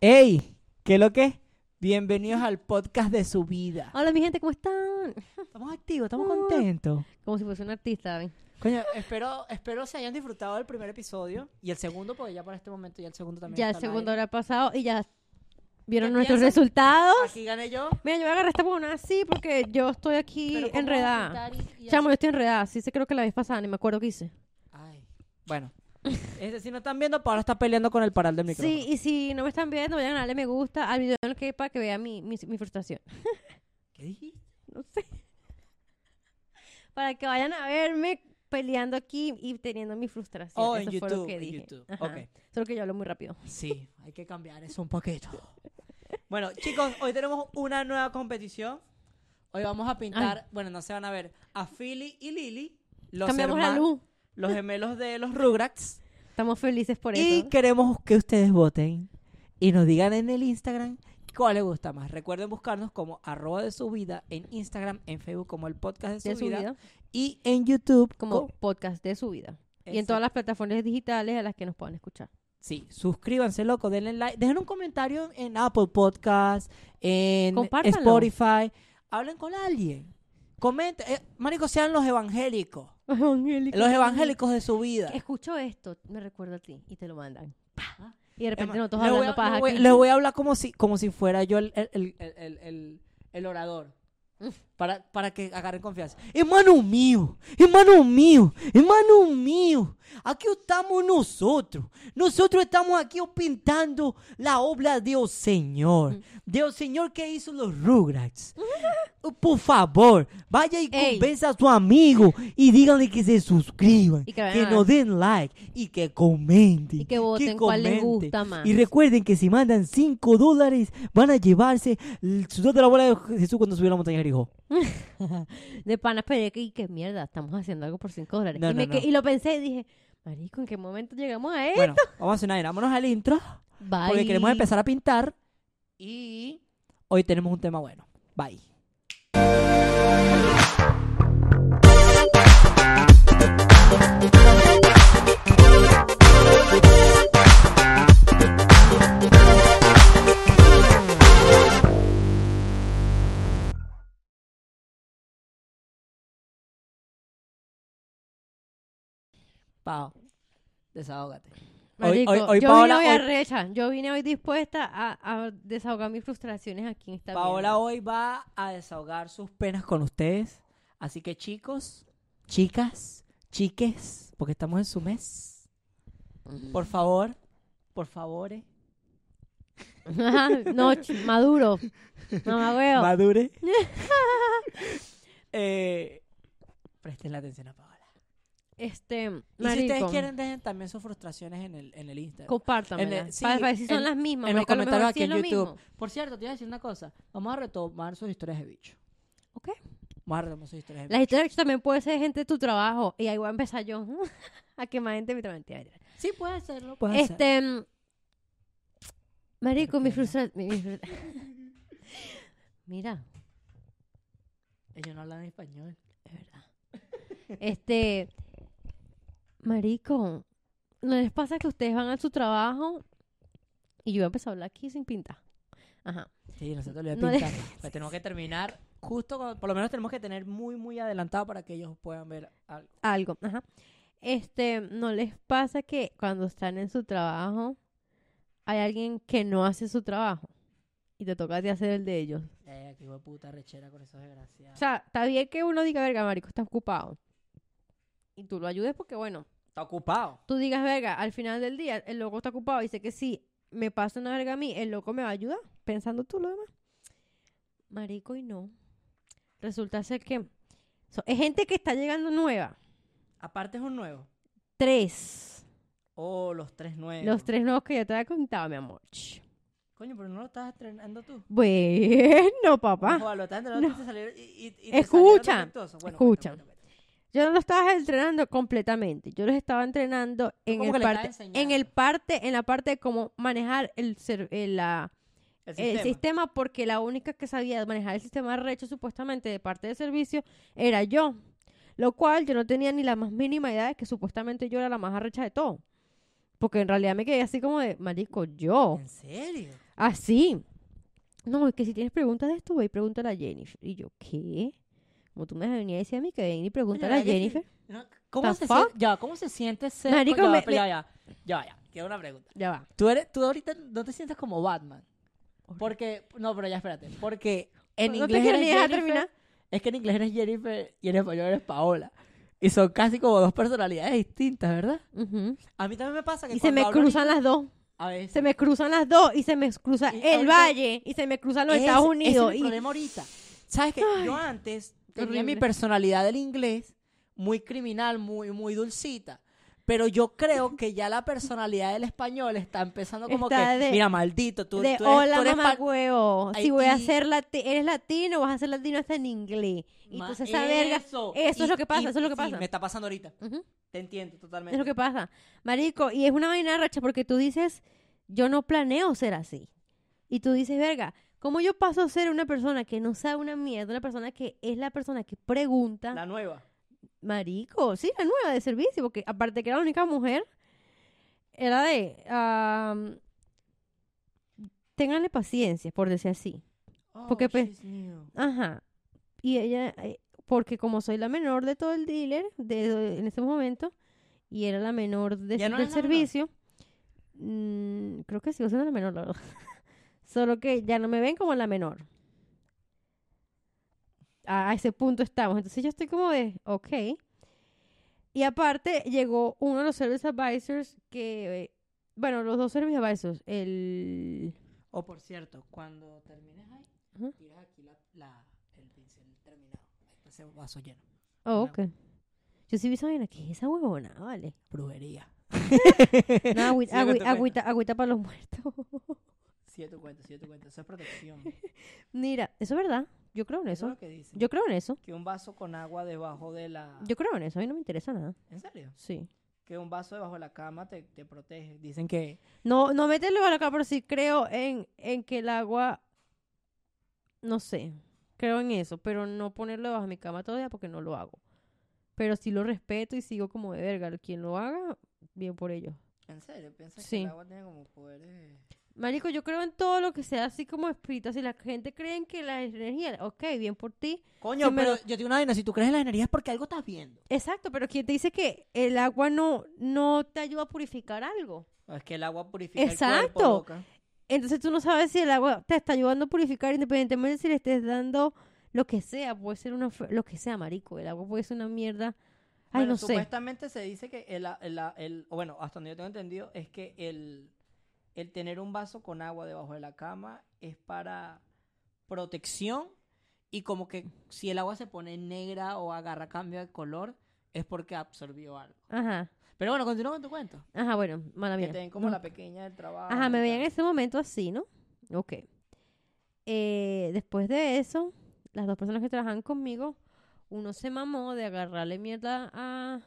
¡Ey! ¿Qué lo que? Bienvenidos al podcast de su vida. Hola, mi gente, ¿cómo están? Estamos activos, estamos Ah. contentos. Como si fuese un artista, ¿ven? Coño, espero, espero se hayan disfrutado del primer episodio y el segundo, porque ya para este momento ya el segundo también Ya el está al segundo aire. habrá pasado y ya vieron ¿Qué nuestros piensan? resultados. Aquí gané yo. Mira, yo voy a agarrar esta buena así porque yo estoy aquí pero ¿cómo enredada. vamos a quitar y- y Chamo, yo hacer- estoy enredada. Sí, sé creo que la vez pasada, ni me acuerdo qué hice. Ay, bueno. Este, si no están viendo, Paola está peleando con el paral del micrófono. Sí, y si no me están viendo, vayan a darle me gusta al video en el que para que vean mi, mi, mi frustración. ¿Qué dijiste? No sé. Para que vayan a verme peleando aquí y teniendo mi frustración. Oh, en Eso fue lo YouTube, que en dije. YouTube. Ajá. Ok. Solo que yo hablo muy rápido. Sí, hay que cambiar eso un poquito. Bueno, chicos, hoy tenemos una nueva competición. Hoy vamos a pintar, bueno, no se van a ver, a Philly y Lily, los, Cambiamos la luz. Los gemelos de los Rugrats. Estamos felices por Y eso. queremos que ustedes voten y nos digan en el Instagram cuál les gusta más. Recuerden buscarnos como arroba de su vida en Instagram, en Facebook como el podcast de su, de su vida, vida. y en YouTube como co- podcast de su vida. Y en todas las plataformas digitales a las que nos puedan escuchar. Sí, suscríbanse, loco, denle like, dejen un comentario en Apple Podcast, en. Spotify, hablen con alguien. Comenten, eh, marico, sean los evangélicos, los evangélicos de su vida. Escucho esto, me recuerdo a ti y te lo mandan. Ah. Y de repente Emma, nosotros les voy hablando a- paja les voy, aquí. les voy a hablar como si, como si fuera yo el, el, el, el- el- el orador. Para, para que agarren confianza. Hermano mío, hermano mío, hermano mío. Aquí estamos nosotros. Nosotros estamos aquí pintando la obra del Señor. Del Señor que hizo los Rugrats. Por favor, vaya y Ey. convenza a su amigo y díganle que se suscriban, Y que que a- nos den like y que comenten. Y que voten cuál les gusta más. Y recuerden que si mandan 5 dólares, van a llevarse el sudor de la bola de Jesús cuando subió a la montaña de Jericó. De pana esperé que, qué mierda, estamos haciendo algo por 5 dólares. No, y, me no, que- no. y lo pensé y dije, marico, ¿en qué momento llegamos a esto? Bueno, vamos a hacer nada. Vámonos al intro. Bye. Porque queremos empezar a pintar. Y hoy tenemos un tema bueno. Bye. Pau, desahógate. Hoy- Marico, hoy- hoy yo Paola- vine hoy arrecha. Yo vine hoy dispuesta a, a desahogar mis frustraciones aquí en esta Paola mierda. hoy va a desahogar sus penas con ustedes. Así que chicos, chicas, chiques, porque estamos en su mes. Por favor, por favor, eh, no, maduro. Mamá madure. eh, presten la atención a Paola. Este, Y si marico, ustedes quieren, dejen también sus frustraciones en el, en el Instagram. sí, para, ver si son en- las mismas. en los marico, comentarios aquí en es lo YouTube. mismo. Por cierto, te iba a decir una cosa. Vamos a retomar sus historias de bicho. Ok. Vamos a retomar sus historias de Las bicho. historias de bicho también puede ser gente de tu trabajo. Y ahí voy a empezar yo. a quemar gente de mi trabajo. Sí, puede hacerlo. Puede. Este. Marico, mi frustración. Mira, Ellos no hablan español. es verdad. Este. Marico, ¿no les pasa que ustedes van a su trabajo? Y yo voy a empezar a hablar aquí sin pintar. Ajá. Sí, nosotros le No voy a le- pintar. Pues tenemos que terminar justo, cuando- por lo menos tenemos que tener muy, muy adelantado para que ellos puedan ver algo. algo. Ajá. Este, ¿no les pasa que cuando están en su trabajo hay alguien que no hace su trabajo y te toca ti hacer el de ellos? Eh, qué de puta rechera con esos O desgraciados. sea, está bien que uno diga, verga, marico, está ocupado. Y tú lo ayudes porque, bueno, Está ocupado. tú digas, verga, al final del día el loco está ocupado y sé que si me pasa una verga a mí, el loco me va a ayudar, pensando tú lo demás. Marico, y no. Resulta ser que so- es gente que está llegando nueva. Aparte es un nuevo. Tres. Oh, los tres nuevos. Los tres nuevos que ya te había contado, mi amor. Coño, pero no lo estás estrenando tú. Bueno, papá. Ojo, lo estás no. y y- y- Escucha. Bueno, escucha. bueno. Yo no los estaba entrenando completamente. Yo los estaba entrenando en el parte, en enseñando. el parte, en la parte de cómo manejar el, ser- el, la- El el sistema. sistema, porque la única que sabía manejar el sistema recho supuestamente de parte de servicio era yo. Lo cual yo no tenía ni la más mínima idea de que supuestamente yo era la más arrecha de todo. Porque en realidad me quedé así como de, marico, yo. ¿En serio? Así. No, es que si tienes preguntas de esto, voy y pregúntale a Jennifer. Y yo, ¿qué? Como tú me venías a decir a mí que ven y pregúntale a. Jennifer. ¿Cómo se, fuck? siente, ya, ¿Cómo se siente ser... Marico, ya, va, me- pero ya, ya, ya, ya, quiero una pregunta. Ya va. Tú, eres, tú ahorita no te sientes como Batman. Porque, no, pero ya espérate. Porque en ¿No te inglés eres ni dejar Jennifer, terminar? Es que en inglés eres Jennifer y en español eres Paola. Y son casi como dos personalidades distintas, ¿verdad? Ujú. A mí también me pasa que Y se cuando me hablo cruzan las dos. A veces. Se me cruzan las dos y se me cruza Y el ahorita- valle y se me cruzan los Estados ese Unidos. es mi y- problema ahorita. ¿Sabes qué? Yo antes tenía mi personalidad del inglés muy criminal, muy, muy dulcita. Pero yo creo que ya la personalidad del español está empezando como Está que, de- mira, maldito, tú, de tú eres, hola tú eres mamá huevo. Si voy a ser lati eres latino, vas a ser latino hasta en inglés. Y entonces esa verga, eso. es lo que pasa, y- eso es lo que sí, pasa. me está pasando ahorita. Te entiendo totalmente. es lo que pasa. Marico, y es una vaina racha porque tú dices, yo no planeo ser así. Y tú dices, verga, ¿cómo yo paso a ser una persona que no sabe una mierda, una persona que es la persona que pregunta? La nueva. Marico, sí, la nueva de servicio, porque aparte que era la única mujer, era de, am, ténganle paciencia, por decir así. Porque, Oh, pues, she's new. Ajá. Y ella, eh, porque como soy la menor de todo el dealer de, en ese momento, y era la menor de- ¿Ya no del servicio, mm, creo que sigo siendo la menor, la verdad. Solo que ya no me ven como la menor. A, a ese punto estamos. Entonces yo estoy como de, ok. Y aparte llegó uno de los service advisors que, eh, bueno, los dos service advisors, el... Oh, por cierto, cuando termines ahí, tiras aquí la, la- el pincel terminado. Ese vaso lleno. Oh, Una- ok. Yo sí vi esa vaina, ¿qué es esa huevona? Vale. Brujería. No, agüita para los muertos. Sigue tu cuenta, sigue tu cuenta. Eso es protección. Mira, eso es verdad. Yo creo en Eso eso. es lo que dicen. Yo creo en eso. Que un vaso con agua debajo de la... Yo creo en eso. A mí no me interesa nada. ¿En serio? Sí. Que un vaso debajo de la cama te, te protege. Dicen que... No, no meterlo a la cama, pero sí creo en, en que el agua. No sé. Creo en eso. Pero no ponerlo bajo mi cama todavía porque no lo hago. Pero sí lo respeto y sigo como de verga. Quien lo haga, bien por ello. ¿En serio? ¿Piensas Sí. que el agua tiene como poderes...? Marico, yo creo en todo lo que sea así como espíritu. Si la gente cree en que la energía, ok, bien por ti. Coño, me pero lo- yo te digo una vaina. Si tú crees en las energías es porque algo estás viendo. Exacto, pero quien te dice que el agua no, no te ayuda a purificar algo. Es que el agua purifica el Exacto. cuerpo. Entonces tú no sabes si el agua te está ayudando a purificar independientemente si le estés dando lo que sea. Puede ser una, lo que sea, marico. El agua puede ser una mierda. Ay, Bueno, no sé. Supuestamente se dice que el, el, el- o bueno, hasta donde yo tengo entendido, es que el, el tener un vaso con agua debajo de la cama es para protección y como que si el agua se pone negra o agarra cambio de color es porque absorbió algo. Ajá. Pero bueno, continúa con tu cuento. Ajá, bueno, mala Que mía. te den como No. la pequeña del trabajo. Ajá, me y veía en ese momento así, ¿no? Ok. Eh, después de eso, las dos personas que trabajan conmigo, uno se mamó de agarrarle mierda a,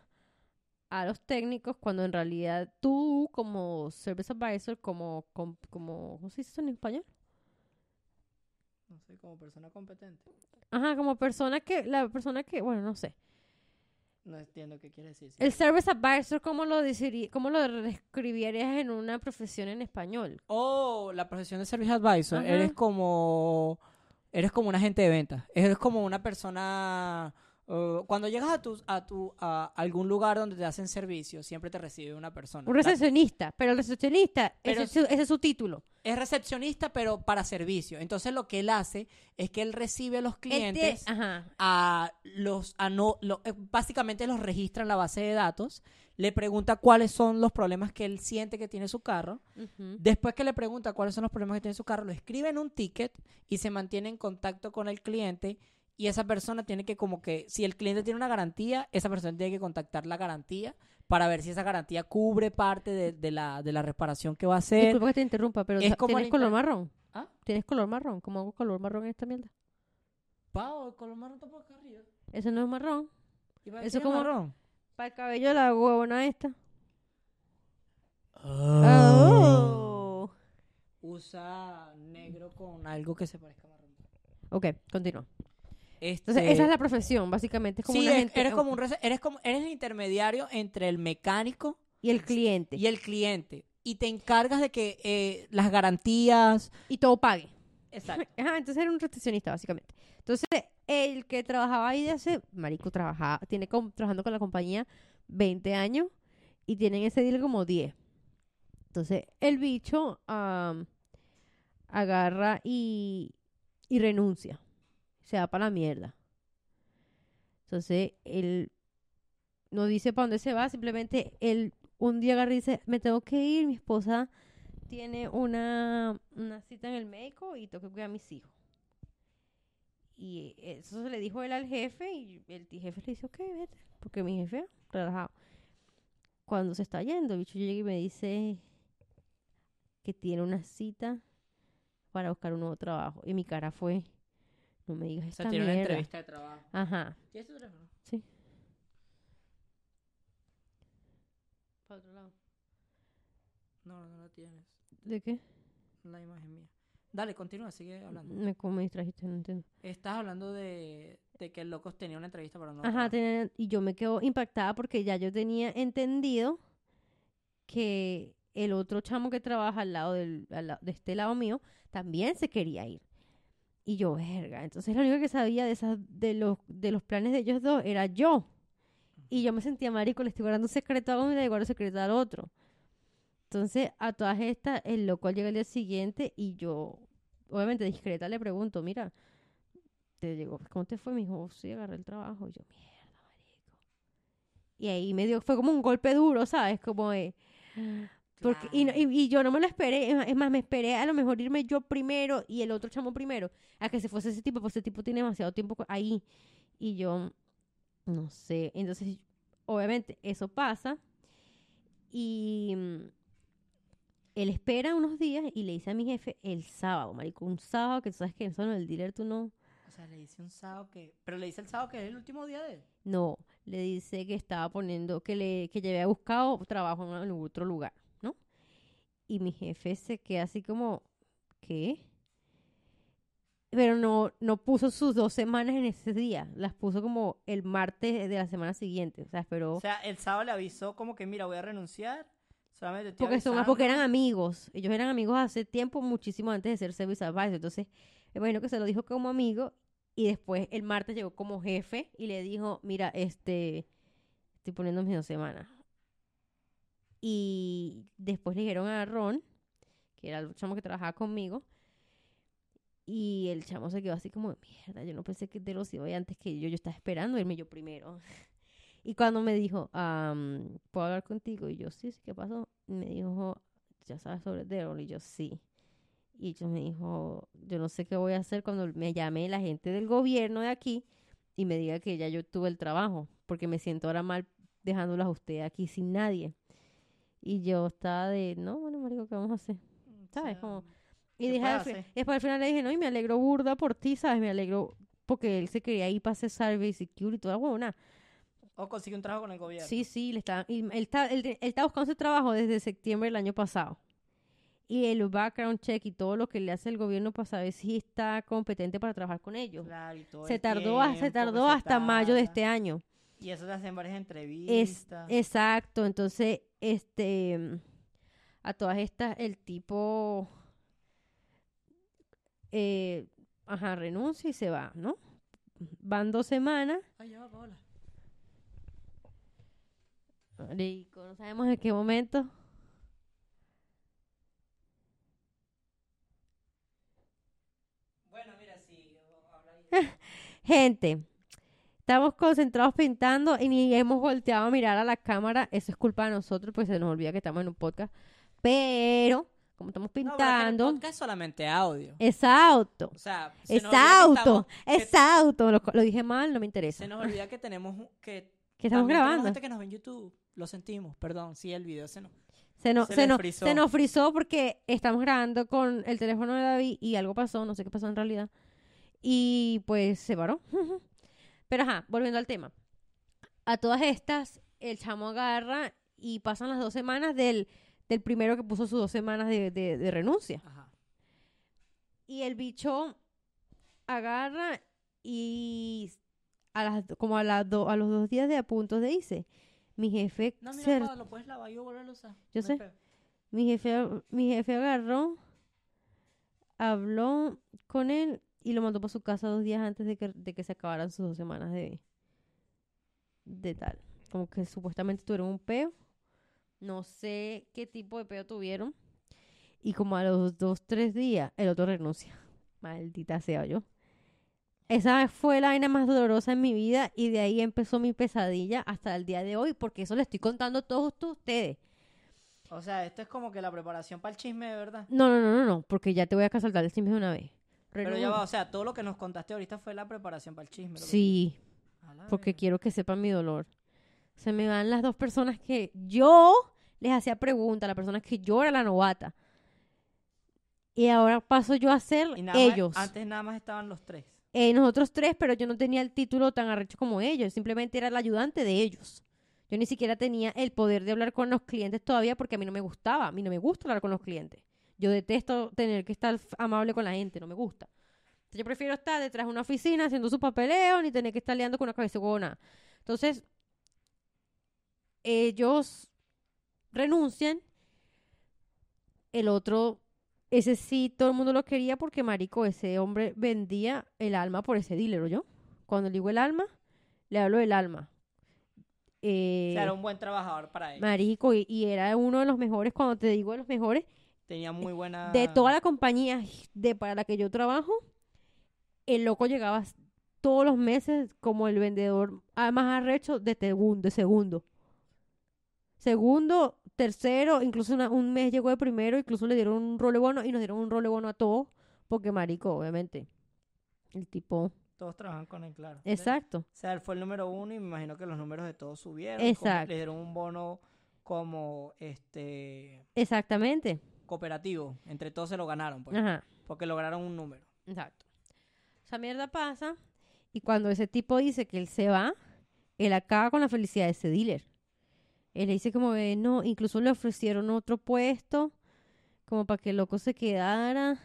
a los técnicos cuando en realidad tú como service advisor, como, com- como ¿cómo se dice eso en español? No sé, como persona competente. Ajá, como persona que, la persona que, bueno, no sé. No entiendo qué quiere decir. El service advisor, ¿cómo lo, decirí- cómo lo describirías en una profesión en español? Oh, la profesión de service advisor. Ajá. Eres como. Eres como un agente de ventas. Eres como una persona. Uh, cuando llegas a tu, a tu a algún lugar donde te hacen servicio, siempre te recibe una persona. Un recepcionista, pero el recepcionista, Pero ese, es su, ese es su título. es recepcionista, pero para servicio. Entonces lo que él hace es que él recibe a los Él te- clientes. a los a no lo- eh, básicamente los registra en la base de datos le pregunta cuáles son los problemas que él siente que tiene su carro después que le pregunta cuáles son los problemas que tiene su carro lo escribe en un ticket y se mantiene en contacto con el cliente y esa persona tiene que como que si el cliente tiene una garantía esa persona tiene que contactar la garantía para ver si esa garantía cubre parte de, de la, de la reparación que va a hacer Disculpa que te interrumpa, pero es como ¿tienes la color marrón? ¿Ah? ¿Tienes color marrón? ¿Cómo hago color marrón en esta mierda? Pau, el color marrón está por acá arriba. Eso no es marrón. ¿Y para Eso es como- marrón? Para el cabello de la huevona esta. Oh. Oh. Usa negro con algo que se parezca a marrón. Ok, continúa. Este, Entonces, esa es la profesión, básicamente. Es como sí, una es- gente- eres como un eres como eres el intermediario entre el mecánico Y el cliente. y el cliente. y te encargas de que eh, las garantías... Y todo pague. Exacto. Ajá, entonces era un recepcionista, básicamente. Entonces, el que trabajaba ahí de hace, marico, trabajaba, tiene com- trabajando con la compañía 20 años y tienen ese deal como 10. Entonces, el bicho agarra y, y renuncia. Se va para la mierda. Entonces, él no dice para dónde se va, simplemente él un día agarra y dice, me tengo que ir, mi esposa tiene una, una cita en el médico y tengo que cuidar a mis hijos. Y eso se le dijo él al jefe y el jefe le dice, ok, vete, porque mi jefe, relajado. Cuando se está yendo, el bicho llega y me dice que tiene una cita para buscar un nuevo trabajo. Y mi cara fue, no me digas O esta sea, tiene una mierda. entrevista de trabajo. Ajá. ¿Tienes tu teléfono? Sí. Para otro lado. No, no lo tienes. ¿De qué? La imagen mía. Dale, continúa, sigue hablando. Me, como me distrajiste, no entiendo. Estás hablando de, de que el loco tenía una entrevista para nuevo Ajá, tenía- y yo me quedo impactada porque ya yo tenía entendido que el otro chamo que trabaja al lado, del, al lado- de este lado mío también se quería ir. Y yo, verga. Entonces lo único que sabía de, esas, de, los, de los planes de ellos dos era yo. Y yo me sentía marico, le estoy guardando un secreto a uno y le guardo un secreto al otro. Entonces, a todas estas, el loco llega el día siguiente y yo, obviamente discreta, le pregunto, mira, te llegó, ¿cómo te fue? Me dijo, "Oh, sí, agarré el trabajo. Y yo, mierda, marico. Y ahí me dio, fue como un golpe duro, ¿sabes? Como de... Porque, y, no- y, y yo no me lo esperé, es más- me esperé a lo mejor irme yo primero y el otro chamo primero, a que se fuese ese tipo, porque ese tipo tiene demasiado tiempo ahí. Y yo, no sé, entonces, obviamente, eso pasa. Y mm, él espera unos días y le dice a mi jefe el sábado, marico, un sábado que tú sabes que en solo el dealer tú no... O sea, le dice un sábado que... Pero le dice el sábado que es el último día de él. No, le dice que estaba poniendo, que le, que ya había buscado trabajo en otro lugar, ¿no? Y mi jefe se queda así como, ¿qué? Pero no, no puso sus dos semanas en ese día, las puso como el martes de la semana siguiente, o sea, esperó, O sea, el sábado le avisó como que, mira, voy a renunciar. Solamente estoy porque son, porque eran amigos, ellos eran amigos hace tiempo, muchísimo antes de ser service advisor, entonces, imagino que se lo dijo como amigo, y después el martes llegó como jefe y le dijo, mira, este, estoy poniendo mis dos semanas. Y después le dijeron a Ron, que era el chamo que trabajaba conmigo, y el chamo se quedó así como, mierda, yo no pensé que de los iba antes que yo, yo estaba esperando irme yo primero. Y cuando me dijo, am, ¿puedo hablar contigo? Y yo, sí, sí, ¿qué pasó? Me dijo, ¿ya sabes sobre Daryl? Y yo, sí. Y yo me dijo, yo no sé qué voy a hacer cuando me llame la gente del gobierno de aquí y me diga que ya yo tuve el trabajo, porque me siento ahora mal dejándolas a usted aquí sin nadie. Y yo estaba de, no, bueno, marico, ¿qué vamos a hacer? ¿Sabes? O sea, Como- Y ¿qué dije, al fin- después al final le dije, no, y me alegro burda por ti, ¿sabes? Me alegro porque él se quería ir para hacer service security y toda huevona. O consigue un trabajo con el gobierno. Sí, sí, le está, y él, está, él, él está buscando ese trabajo desde septiembre del año pasado. Y el background check y todo lo que le hace el gobierno para saber si está competente para trabajar con ellos. Claro, y todo se el tardó, a- se tardó se hasta mayo de este año. Y eso te hacen varias Es, entrevistas. exacto, entonces, este, a todas estas, el tipo, eh, ajá, renuncia y se va, ¿no? Van dos semanas, Ay, ya va, Paola. marico, no sabemos en qué momento. Bueno, mira, sí. Gente, estamos concentrados pintando y ni hemos volteado a mirar a la cámara. Eso es culpa de nosotros, pues se nos olvida que estamos en un podcast. Pero, como estamos No, es pintando, el podcast es solamente audio. exacto, O sea, se que exacto, estamos- que- exacto. Lo, lo dije mal, no me interesa. Se nos olvida que tenemos que Que estamos grabando. gente que nos ve en YouTube. Lo sentimos, perdón. Sí, el video se nos. Se nos, se se, frizó. se nos frizó porque estamos grabando con el teléfono de David y algo pasó, no sé qué pasó en realidad. Y pues se paró. Pero ajá, volviendo al tema. A todas estas, el chamo agarra y pasan las dos semanas del, del primero que puso sus dos semanas de, de- de renuncia. Ajá. Y el bicho agarra y a las, como a, las do- a los dos días de a punto de dice, mi jefe No, mira, Paola, lo puedes lavar yo volverlo a usar. Yo No sé. Mi jefe, mi jefe agarró, habló con él y lo mandó para su casa dos días antes de que, de que se acabaran sus dos semanas de, de tal. Como que supuestamente tuvieron un peo. No sé qué tipo de peo tuvieron. Y como a los dos, tres días, el otro renuncia. Maldita sea yo. Esa fue la vaina más dolorosa en mi vida y de ahí empezó mi pesadilla hasta el día de hoy, porque eso le estoy contando a todos ustedes. O sea, esto es como que la preparación para el chisme, verdad. No, no, no, no, no, porque ya te voy a saltar el chisme de una vez. Pero ya va, o sea, todo lo que nos contaste ahorita fue la preparación para el chisme. Sí, porque quiero que sepan mi dolor. Se me van las dos personas que yo les hacía preguntas, las personas que yo era la novata. Y ahora paso yo a ser Y nada más- ellos. antes nada más estaban los tres. Eh, nosotros tres, pero yo no tenía el título tan arrecho como ellos. Simplemente era el ayudante de ellos. Yo ni siquiera tenía el poder de hablar con los clientes todavía porque a mí no me gustaba. A mí no me gusta hablar con los clientes. Yo detesto tener que estar amable con la gente. No me gusta. Entonces, yo prefiero estar detrás de una oficina haciendo su papeleo ni tener que estar liando con una cabeza huevona. Entonces, ellos renuncian. El otro ese sí, todo el mundo lo quería porque, marico, ese hombre vendía el alma por ese dealer, yo. Cuando le digo el alma, le hablo del alma. Eh, O sea, era un buen trabajador para él. marico, y, y era uno de los mejores, cuando te digo de los mejores, Tenía muy buena... de toda la compañía de para la que yo trabajo, el loco llegaba todos los meses como el vendedor más arrecho de segundo, de segundo. Segundo, tercero, incluso una- un mes llegó de primero, incluso le dieron un role bono y nos dieron un role bono a todos, porque marico, obviamente. El tipo, Todos trabajan con él, claro. exacto. O sea, él fue el número uno y me imagino que los números de todos subieron. como Exacto. Le dieron un bono como este Exactamente. Cooperativo. Entre todos se lo ganaron, pues, Ajá. porque lograron un número. Exacto. Esa mierda pasa y cuando ese tipo dice que él se va, él acaba con la felicidad de ese dealer. Él le dice como que no, incluso le ofrecieron otro puesto como para que el loco se quedara.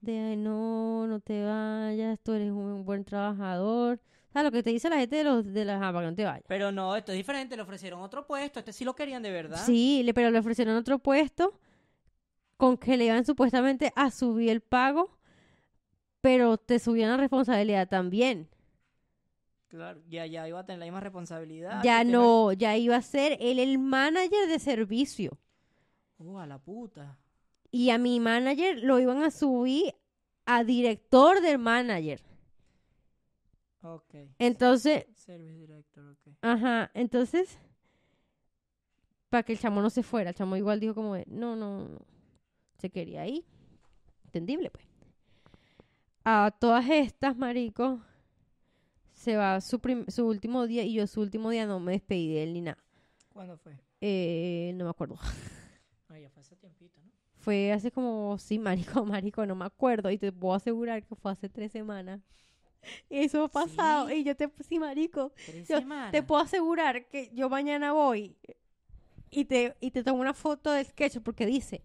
De ay, no, no te vayas, tú eres un buen trabajador. O sea, lo que te dice la gente de los de las ah, para que no te vayas. Pero no, esto es diferente. Le ofrecieron otro puesto. Este sí lo querían de verdad. Sí, le, pero le ofrecieron otro puesto con que le iban supuestamente a subir el pago, pero te subían la responsabilidad también. Claro. Ya, ya iba a tener la misma responsabilidad. ya tener- no, ya iba a ser él el manager de servicio. Uh, a la puta. Y a mi manager lo iban a subir a director del manager. Ok. Entonces, Service director, ok. ajá, entonces, para que el chamo no se fuera, el chamo igual dijo como, no, no, no, se quería ir. Entendible, pues. A todas estas, marico, se va su, su último día y yo su último día no me despedí de él ni nada. ¿Cuándo fue? Eh, no me acuerdo. Ah, ya fue hace tiempito, ¿no? Fue hace como, sí, marico, marico, no me acuerdo. Y te puedo asegurar que fue hace tres semanas. Eso ha pasado. ¿Sí? Y yo te, sí, marico, Tres Yo semanas. te puedo asegurar que yo mañana voy y te, y te tomo una foto del sketch porque dice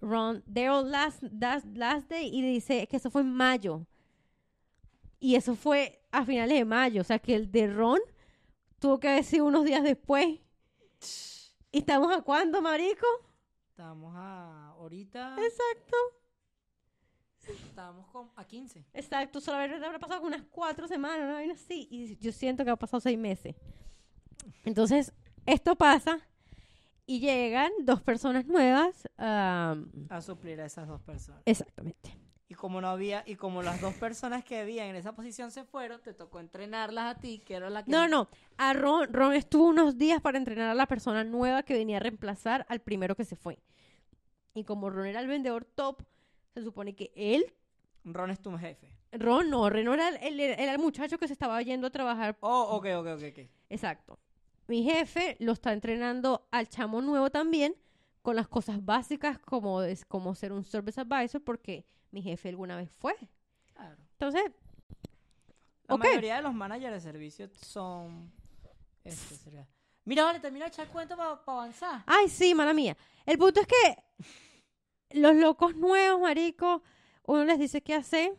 Ron, Daryl last, last, last day y dice que eso fue en mayo. Y eso fue a finales de mayo. O sea que el de Ron tuvo que haber sido unos días después. ¿Y estamos a cuándo, marico? Estamos a... Ahorita... Exacto. Estamos con... a 15. Exacto, solamente habrá pasado unas cuatro semanas, una vaina así. Y yo siento que ha pasado seis meses. Entonces, esto pasa y llegan dos personas nuevas. am, A suplir a esas dos personas. exactamente. Y como no había... Y como las dos personas que habían en esa posición se fueron, te tocó entrenarlas a ti, que era la que... No, no. A Ron, Ron estuvo unos días para entrenar a la persona nueva que venía a reemplazar al primero que se fue. Y como Ron era el vendedor top, se supone que él, Ron es tu jefe. Ron no, Ron era el, el- muchacho que se estaba yendo a trabajar Oh, ok, ok, ok, ok. Exacto. Mi jefe lo está entrenando al chamo nuevo también con las cosas básicas como, es, como ser un service advisor porque mi jefe alguna vez fue. Claro. Entonces, La mayoría de los managers de servicios son... Este sería... Mira, vale, termina de echar cuenta para avanzar. ay, sí, mala mía. El punto es que los locos nuevos, marico, uno les dice qué hacer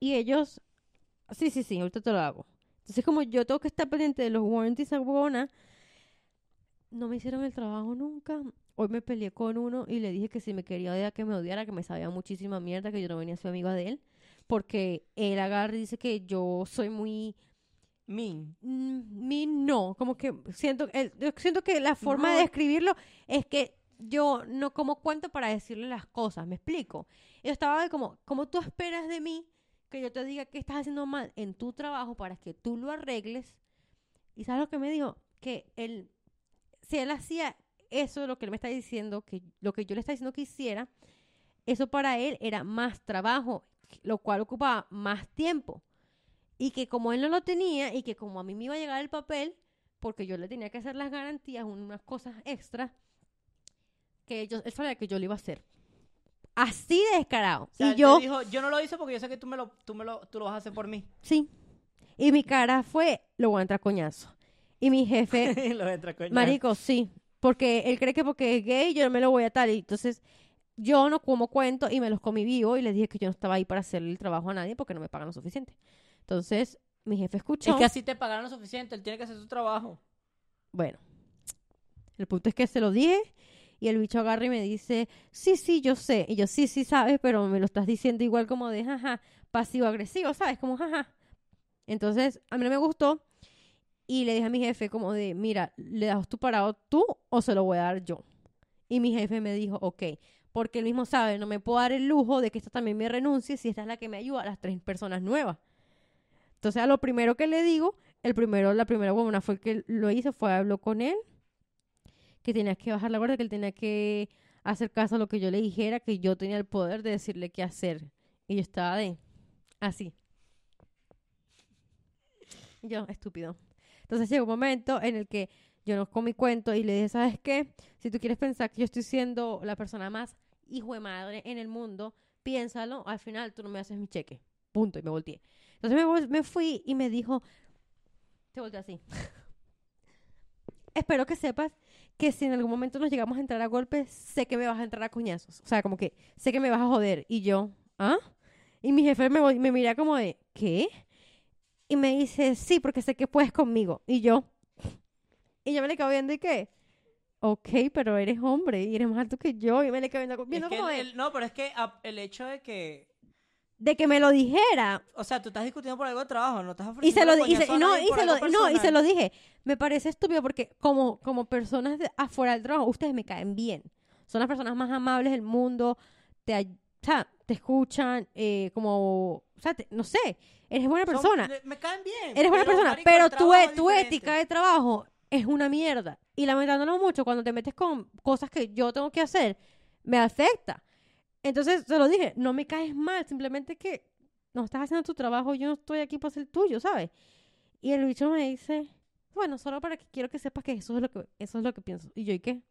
y ellos, sí, sí, sí, ahorita te lo hago. Entonces, como yo tengo que estar pendiente de los warranties a huevona, no me hicieron el trabajo nunca. hoy me peleé con uno y le dije que si me quería odiar, que me odiara, que me sabía muchísima mierda, que yo no venía a ser amiga de él. Porque él agarra y dice que yo soy muy... Min. mm, Mi no, como que siento, el- yo siento que la forma de describirlo es que yo no como cuento para decirle las cosas, ¿me explico? Yo estaba como, como tú esperas de mí que yo te diga que estás haciendo mal en tu trabajo para que tú lo arregles. ¿Y sabes lo que me dijo? Que él, si él hacía eso, lo que él me está diciendo, que lo que yo le estaba diciendo que hiciera, eso para él era más trabajo, lo cual ocupaba más tiempo. Y que como él no lo tenía y que como a mí me iba a llegar el papel, porque yo le tenía que hacer las garantías, unas cosas extras, que yo, él sabía que yo lo iba a hacer. Así de descarado. O sea, y él te yo, dijo, yo no lo hice porque yo sé que tú me lo, tú me lo, tú lo vas a hacer por mí. sí. Y mi cara fue, lo voy a entrar a coñazo. Y mi jefe, lo entra coño. Marico, sí. Porque él cree que porque es gay yo no me lo voy a tal. Y entonces yo no como cuento y me los comí vivo y le dije que yo no estaba ahí para hacerle el trabajo a nadie porque no me pagan lo suficiente. Entonces mi jefe escuchó. Es que así te pagaron lo suficiente, él tiene que hacer su trabajo. Bueno, el punto es que se lo dije y el bicho agarra y me dice, sí, sí, yo sé. Y yo, sí, sí, sabes, pero me lo estás diciendo igual como de, jaja, pasivo-agresivo, ¿sabes? Como, jaja. Entonces, a mí no me gustó y le dije a mi jefe como de, mira, ¿le das tu parado tú o se lo voy a dar yo? Y mi jefe me dijo, ok, porque él mismo sabe, no me puedo dar el lujo de que esta también me renuncie si esta es la que me ayuda a las tres personas nuevas. Entonces, a lo primero que le digo, el primero, la primera buena fue el que lo hizo, fue habló con él, que tenía que bajar la guardia, que él tenía que hacer caso a lo que yo le dijera, que yo tenía el poder de decirle qué hacer. Y yo estaba de así. Yo, estúpido. Entonces llegó un momento en el que yo no con mi cuento y le dije, ¿sabes qué? Si tú quieres pensar que yo estoy siendo la persona más hijo de madre en el mundo, piénsalo, al final tú no me haces mi cheque. Punto. Y me volteé. Entonces me, me fui y me dijo, te volteé así. Espero que sepas que si en algún momento nos llegamos a entrar a golpes, sé que me vas a entrar a coñazos. O sea, como que sé que me vas a joder. Y yo, ¿ah? Y mi jefe me, me mira como de, ¿qué? Y me dice, sí, porque sé que puedes conmigo. Y yo, y yo me le quedo viendo y qué. Ok, pero eres hombre y eres más alto que yo. Y me le quedo viendo, viendo Es que como el- de, el- no, pero es que el hecho de que... de que me lo dijera. O sea, tú estás discutiendo por algo de trabajo, no estás Y se lo, ofreciendo y se- coñazo a no, y se lo, no, y se lo dije. Me parece estúpido porque como, como personas de afuera del trabajo, ustedes me caen bien. Son las personas más amables del mundo. Te, o sea, te escuchan, eh, como, o sea, te- no sé, eres buena Son- persona. me caen bien. Eres buena persona, marico, pero tu, e- tu ética de trabajo es una mierda. Y lamentándolo mucho, cuando te metes con cosas que yo tengo que hacer, me afecta. Entonces, se lo dije, no me caes mal, simplemente que no estás haciendo tu trabajo, yo no estoy aquí para hacer el tuyo, ¿sabes? Y el bicho me dice, bueno, solo para que quiero que sepas que eso es lo que, eso es lo que pienso. Y yo, ¿y qué?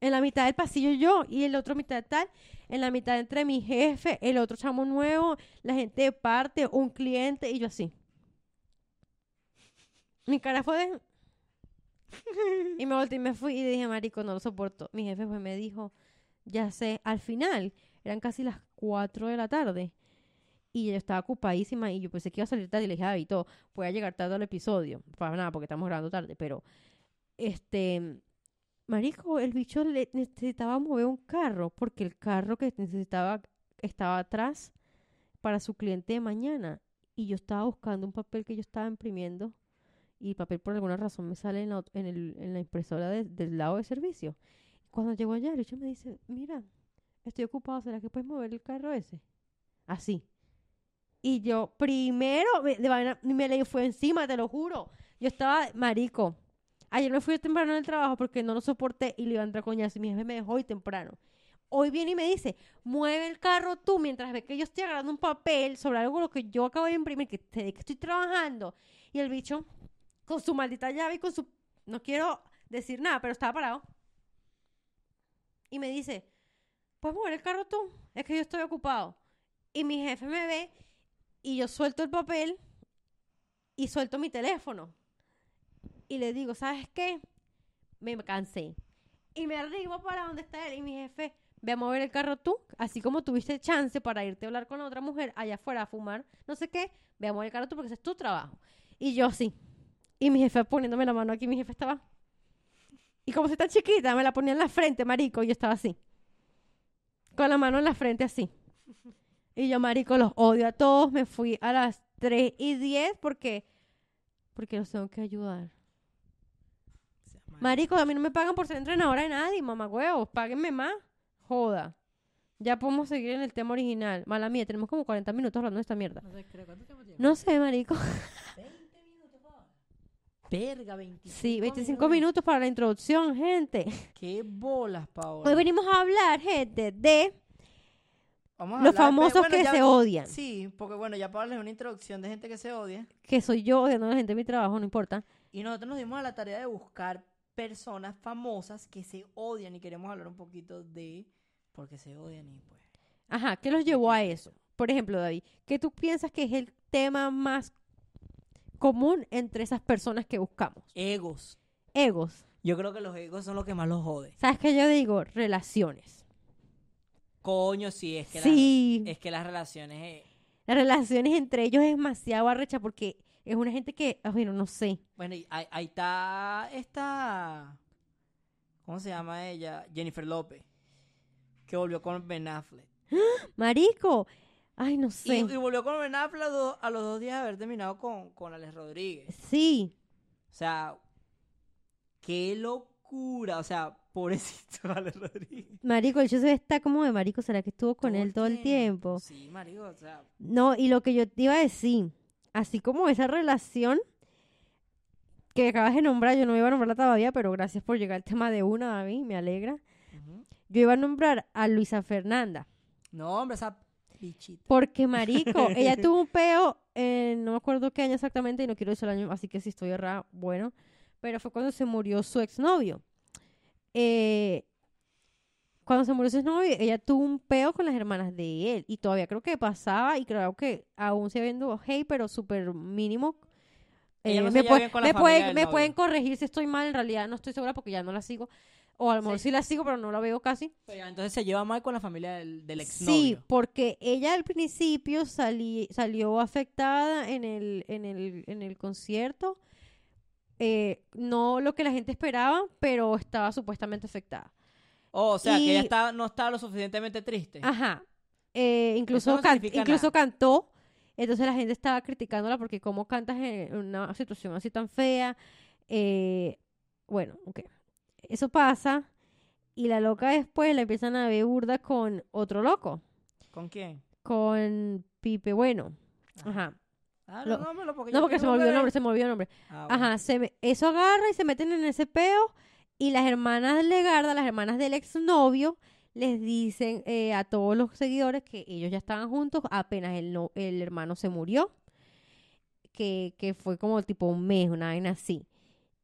En la mitad del pasillo yo y el otro mitad tal, en la mitad entre mi jefe, el otro chamo nuevo, la gente de parte, un cliente y yo así. Mi cara fue de... y me volteé y me fui y dije, marico, no lo soporto. Mi jefe pues me dijo, ya sé, al final, eran casi las 4 de la tarde. Y yo estaba ocupadísima y yo pensé que iba a salir tarde y le dije, David, todo, voy a llegar tarde al episodio. Para nada, porque estamos grabando tarde, pero... Este... Marico, el bicho le necesitaba mover un carro porque el carro que necesitaba estaba atrás para su cliente de mañana. Y yo estaba buscando un papel que yo estaba imprimiendo y el papel por alguna razón me sale en la, en el- en la impresora de- del lado de servicio. Cuando llegó allá, el bicho me dice, mira, estoy ocupado, ¿será que puedes mover el carro ese? Así. Y yo, primero, me, de vaina- me le fue encima, te lo juro. Yo estaba, marico. Ayer me fui temprano del trabajo porque no lo soporté y le iba a entrar coñazo y mi jefe me dejó hoy temprano. Hoy viene y me dice, mueve el carro tú mientras ve que yo estoy agarrando un papel sobre algo lo que yo acabo de imprimir, que, que estoy trabajando. Y el bicho, con su maldita llave y con su... No quiero decir nada, pero estaba parado. Y me dice, ¿puedes mover el carro tú? Es que yo estoy ocupado. Y mi jefe me ve y yo suelto el papel y suelto mi teléfono. Y le digo, ¿sabes qué? Me cansé. Y me arribo para donde está él y mi jefe, ve a mover el carro tú, así como tuviste chance para irte a hablar con otra mujer allá afuera a fumar, no sé qué, ve a mover el carro tú porque ese es tu trabajo. Y yo sí. Y mi jefe poniéndome la mano aquí, mi jefe estaba. Y como soy tan chiquita, me la ponía en la frente, marico, y yo estaba así. Con la mano en la frente así. Y yo, marico, los odio a todos. Me fui a las 3 y 10 porque, porque los tengo que ayudar. Marico, a mí no me pagan por ser entrenadora de nadie, mamá huevos. Páguenme más. Joda. Ya podemos seguir en el tema original. Mala mía, tenemos como 40 minutos hablando de esta mierda. No sé, creo, ¿cuánto tiempo? No sé, marico. 20 minutos, Paola. Verga, 25 Sí, 25 minutos para la introducción, gente. Qué bolas, Paola. Hoy venimos a hablar, gente, de Vamos a los hablar, famosos pero bueno, que ya- se odian. Sí, porque bueno, ya Paola es una introducción de gente que se odia. Que soy yo odiando a la gente de mi trabajo, no importa. Y nosotros nos dimos a la tarea de buscar personas famosas que se odian y queremos hablar un poquito de por qué se odian y pues. Ajá, ¿qué los llevó a eso? Por ejemplo, David, ¿qué tú piensas que es el tema más común entre esas personas que buscamos? Egos. Egos. Yo creo que los egos son lo que más los jode. ¿Sabes qué yo digo? Relaciones. Coño, sí, es que, Sí, las, es que las relaciones. eh, las relaciones entre ellos es demasiado arrecha porque es una gente que, ah, bueno, no sé. Bueno, y ahí, ahí está esta. ¿Cómo se llama ella? Jennifer López. Que volvió con Ben Affleck. Marico, ay, no Y, sé. y volvió con Ben Affleck a, los dos días de haber terminado con, con Alex Rodríguez. Sí, O sea, qué locura. O sea, pobrecito Alex Rodríguez. Marico, el se está como de Marico, ¿será que estuvo con Todo él todo el tiempo? Sí, marico, o sea. No, y lo que yo te iba a decir, así como esa relación que acabas de nombrar, yo no iba a nombrarla todavía, pero gracias por llegar al tema de una, David, me alegra. Yo iba a nombrar a Luisa Fernanda, No, hombre, esa bichita. porque Marico, ella tuvo un peo, en, no me acuerdo qué año exactamente, y no quiero decir el año, así que si estoy errada, bueno, pero fue cuando se murió su exnovio. Eh, cuando se murió su exnovio, ella tuvo un peo con las hermanas de él, y todavía creo que pasaba, y creo que aún sigue habiendo hey, pero súper mínimo. Ella Eh, no se me puede- bien con la me pueden corregir si estoy mal, en realidad no estoy segura porque ya no la sigo. O a lo mejor Sí. sí la sigo, pero no la veo casi. Pero entonces se lleva mal con la familia del, del Sí, exnovio. porque ella al principio salí, salió afectada en el, en el, en el concierto. Eh, no lo que la gente esperaba, pero estaba supuestamente afectada. Oh, o sea, que ella está, no estaba lo suficientemente triste. Ajá. Eh, incluso no can- significa incluso cantó. Entonces la gente estaba criticándola porque cómo cantas en una situación así tan fea. Eh, bueno, ok. Eso pasa. Y la loca después la empiezan a ver burda con otro loco. ¿Con quién? Con Pipe Bueno. Ajá. Ah, Lo- no, porque No, porque se me olvidó el nombre, se me olvidó el nombre. Ah, bueno. Ajá, se me- eso agarra y se meten en ese peo. Y las hermanas de Legarda, las hermanas del exnovio, les dicen eh, a todos los seguidores que ellos ya estaban juntos apenas el, no- el hermano se murió. Que, que fue como tipo un mes, una vaina así.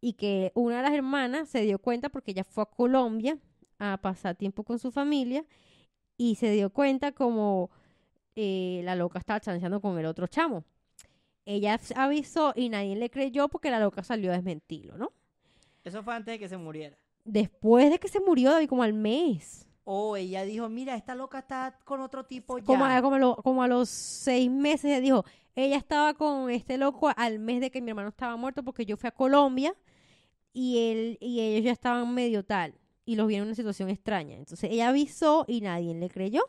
Y que una de las hermanas se dio cuenta porque ella fue a Colombia a pasar tiempo con su familia y se dio cuenta como eh, la loca estaba chanceando con el otro chamo. Ella avisó y nadie le creyó porque la loca salió a desmentirlo, ¿no? Eso fue antes de que se muriera. Después de que se murió, David, como al mes. O ella dijo, mira, esta loca está con otro tipo ya. Como a, como, a lo- como a los seis meses, ella dijo, ella estaba con este loco al mes de que mi hermano estaba muerto porque yo fui a Colombia y él y ellos ya estaban medio tal y los vi en una situación extraña. Entonces ella avisó y nadie le creyó.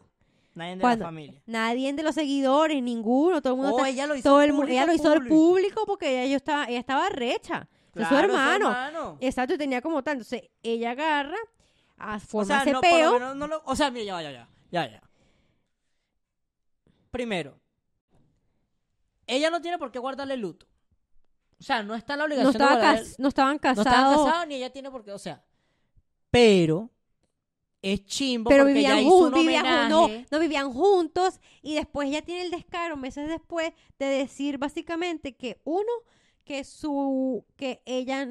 Nadie de la familia. Nadie de los seguidores, ninguno, todo el mundo. Oh, está- ella lo hizo todo el público, ella lo hizo al público. porque ella, yo estaba, ella estaba recha. Su hermano. hermano. Exacto, y tenía como tanto. Entonces ella agarra, a O forma sea, ese no, por lo peo. menos no lo- o sea, mira, ya, ya, ya, ya, ya. Primero, ella no tiene por qué guardarle luto. O sea, no está la no, obligación estaba de cas- no estaban No casados. estaban casados ni ella tiene por qué, o sea. Pero es chimbo pero porque ella vivían hizo un juntos, vivían no, no vivían juntos y después ella tiene el descaro meses después de decir básicamente que uno que su que ella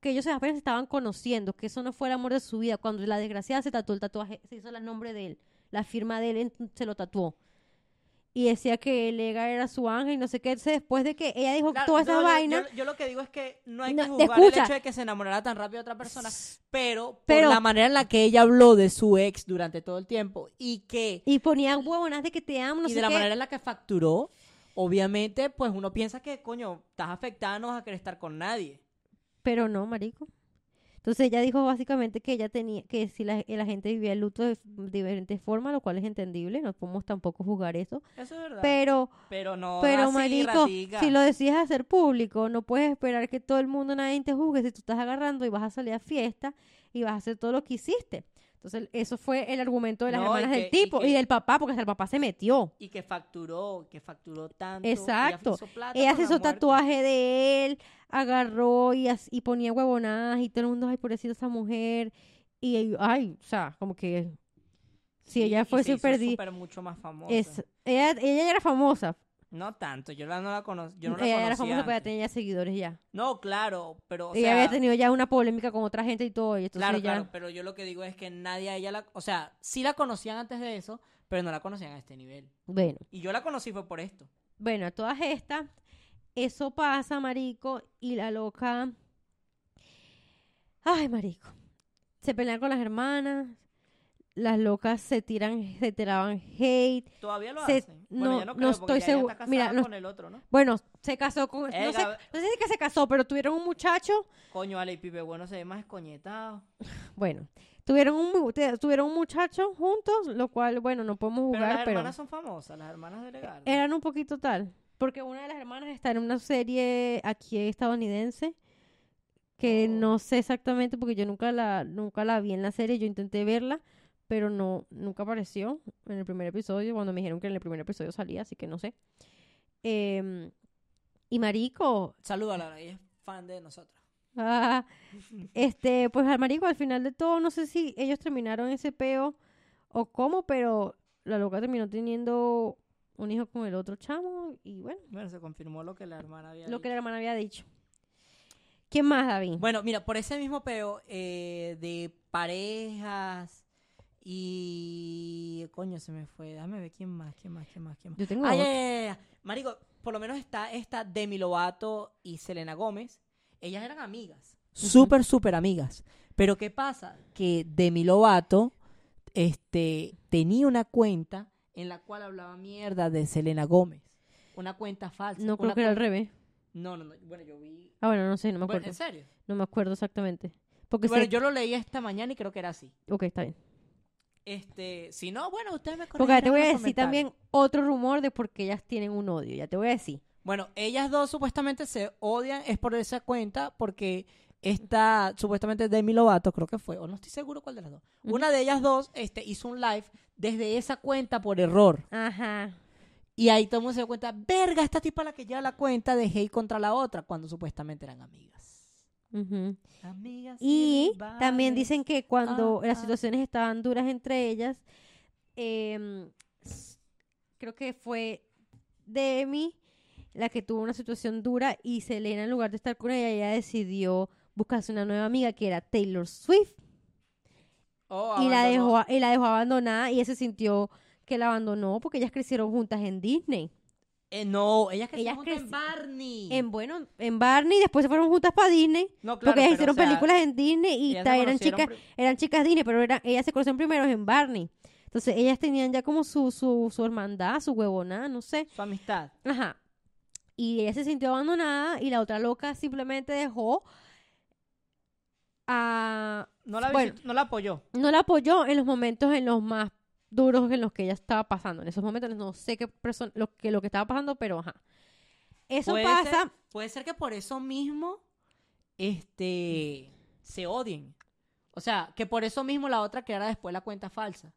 que ellos apenas estaban conociendo, que eso no fue el amor de su vida, cuando la desgraciada se tatuó el tatuaje, se hizo el nombre de él, la firma de él se lo tatuó. Y decía que Lega era su ángel y no sé qué. Después de que ella dijo Claro, toda esa no, yo- vaina, Yo, yo lo que digo es que no hay que juzgar el hecho de que se enamorara tan rápido de otra persona, pero, Pero- por la manera en la que ella habló de su ex durante todo el tiempo y que y ponía huevonas de que te amo, no y sé de la qué. manera en la que facturó, obviamente, pues uno piensa que, coño, estás afectada, no vas a querer estar con nadie. Pero no, marico. Entonces ella dijo básicamente que ella tenía, que si la, la gente vivía el luto de diferentes formas, lo cual es entendible, no podemos tampoco juzgar eso. Eso es verdad. Pero, pero no, pero así, marico, ratica. si lo decides hacer público, no puedes esperar que todo el mundo, nadie te juzgue si tú estás agarrando y vas a salir a fiesta y vas a hacer todo lo que hiciste. Entonces, eso fue el argumento de las No, hermanas del que- tipo y, que- del papá, porque hasta el papá se metió. Y que facturó, que facturó tanto. Exacto. Ella hizo, plata Ella con se hizo tatuaje de él, agarró y, as- y ponía huevonadas y todo el mundo, ay, pobrecita esa mujer. Y, ay, o sea, como que si Sí, ella y fuese perdida, mucho más famosa. es, ella, ella ya era famosa. No tanto, yo la, no la conozco. Yo no la ella era famosa, pero ya antes. tenía seguidores ya. No, claro, pero. O ella sea, había tenido ya una polémica con otra gente y todo. Y Claro, ya, claro, pero yo lo que digo es que nadie a ella la. O sea, sí la conocían antes de eso, pero no la conocían a este nivel. Bueno, Y yo la conocí fue por esto. bueno, todas estas, eso pasa, marico, y la loca, ay, marico, se pelean con las hermanas, las locas se tiran, se tiraban hate, Todavía lo Se- hacen. no- Bueno, ya no creo, porque estoy segura. Mira, no- con el otro, ¿no? bueno, se casó con, no Eh, sé, la- no sé si que se casó, pero tuvieron un muchacho, Coño, Ale y Pipe, bueno, se ve más escoñetado. bueno, tuvieron un, tuvieron un muchacho juntos, lo cual, bueno, no podemos Pero jugar, las pero... hermanas son famosas, las hermanas de Legarda. Eran un poquito tal. Porque una de las hermanas está en una serie aquí estadounidense que Oh. no sé exactamente porque yo nunca la, nunca la vi en la serie. Yo intenté verla, pero no, nunca apareció en el primer episodio cuando me dijeron que en el primer episodio salía, así que no sé. Em, y Marico, Saluda a Lara, ella es fan de nosotros. ah, este, pues al Marico al final de todo, no sé si ellos terminaron ese peo o cómo, pero la loca terminó teniendo un hijo con el otro chamo y bueno. Bueno, se confirmó lo que la hermana había Lo que dicho. la hermana había dicho. ¿Quién más, David? Bueno, mira, por ese mismo peo eh, de parejas y... Coño, se me fue. Déjame ver quién más, quién más, quién más, quién más. Yo tengo ya, otro. ya, ya, ya. Marico, por lo menos está esta Demi Lovato y Selena Gómez. Ellas eran amigas. Súper, súper amigas. Pero ¿qué pasa? Que Demi Lovato este, tenía una cuenta en la cual hablaba mierda de Selena Gómez. Una cuenta falsa. no creo que era al revés. No, no, no. Bueno, yo vi... Ah, bueno, no sé, no me Bueno, acuerdo. ¿En serio? No me acuerdo exactamente. Porque Bueno, yo lo leí esta mañana y creo que era así. Ok, está bien. Este, si no, bueno, ustedes me Porque corregirán te voy a decir también otro rumor de por qué ellas tienen un odio. Ya te voy a decir. Bueno, ellas dos supuestamente se odian, es por esa cuenta, porque esta, supuestamente Demi Lovato, creo que fue, o no estoy seguro cuál de las dos. Una de ellas dos este, hizo un live desde esa cuenta por error. Ajá. Y ahí todo el mundo se dio cuenta, verga, esta tipa la que lleva la cuenta de hate contra la otra, cuando supuestamente eran amigas. Amigas Y también dicen que cuando Ah, las ah. situaciones estaban duras entre ellas, em, creo que fue Demi la que tuvo una situación dura y Selena en lugar de estar con ella, ella decidió buscarse una nueva amiga que era Taylor Swift Oh, y la dejó y la dejó abandonada y ella se sintió que la abandonó porque ellas crecieron juntas en Disney. Eh, no, ellas que Ellas se juntan en Barney. En bueno, en Barney, después se fueron juntas para Disney. no, claro, porque ellas pero, hicieron o sea, películas en Disney y ta- eran chicas, eran chicas Disney, pero eran, ellas se conocieron primero en Barney. Entonces ellas tenían ya como su, su, su hermandad, su huevonada, no sé. Su amistad. Ajá. Y ella se sintió abandonada y la otra loca simplemente dejó a... No la, Bueno. visitó- no la apoyó. No la apoyó en los momentos en los más duros en los que ella estaba pasando. En esos momentos no sé qué persona, lo que, lo que estaba pasando, pero ajá. Eso Puede pasa... ser- puede ser que por eso mismo este se odien. O sea, que por eso mismo la otra creara después la cuenta falsa.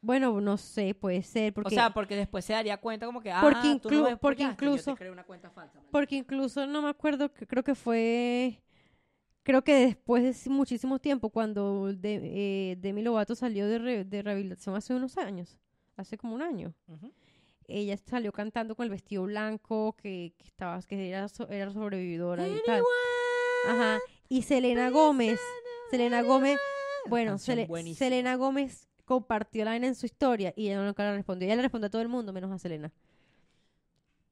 Bueno, no sé, puede ser, porque... o sea, porque después se daría cuenta como que, ah, Porque tú no porque yo te incluso- una cuenta falsa. Porque incluso no me acuerdo, creo que fue, creo que después de si- muchísimo tiempo, cuando de, eh, Demi Lovato salió de, re- de rehabilitación hace unos años, hace como un año, ella salió cantando con el vestido blanco, que, que estaba, que era, so- era sobrevividora y tal. Ajá. Y Selena Gómez, Selena Gómez, bueno, Sele-. Selena Gómez compartió la vaina en su historia y ella nunca la respondió. Ella le respondió a todo el mundo, menos a Selena.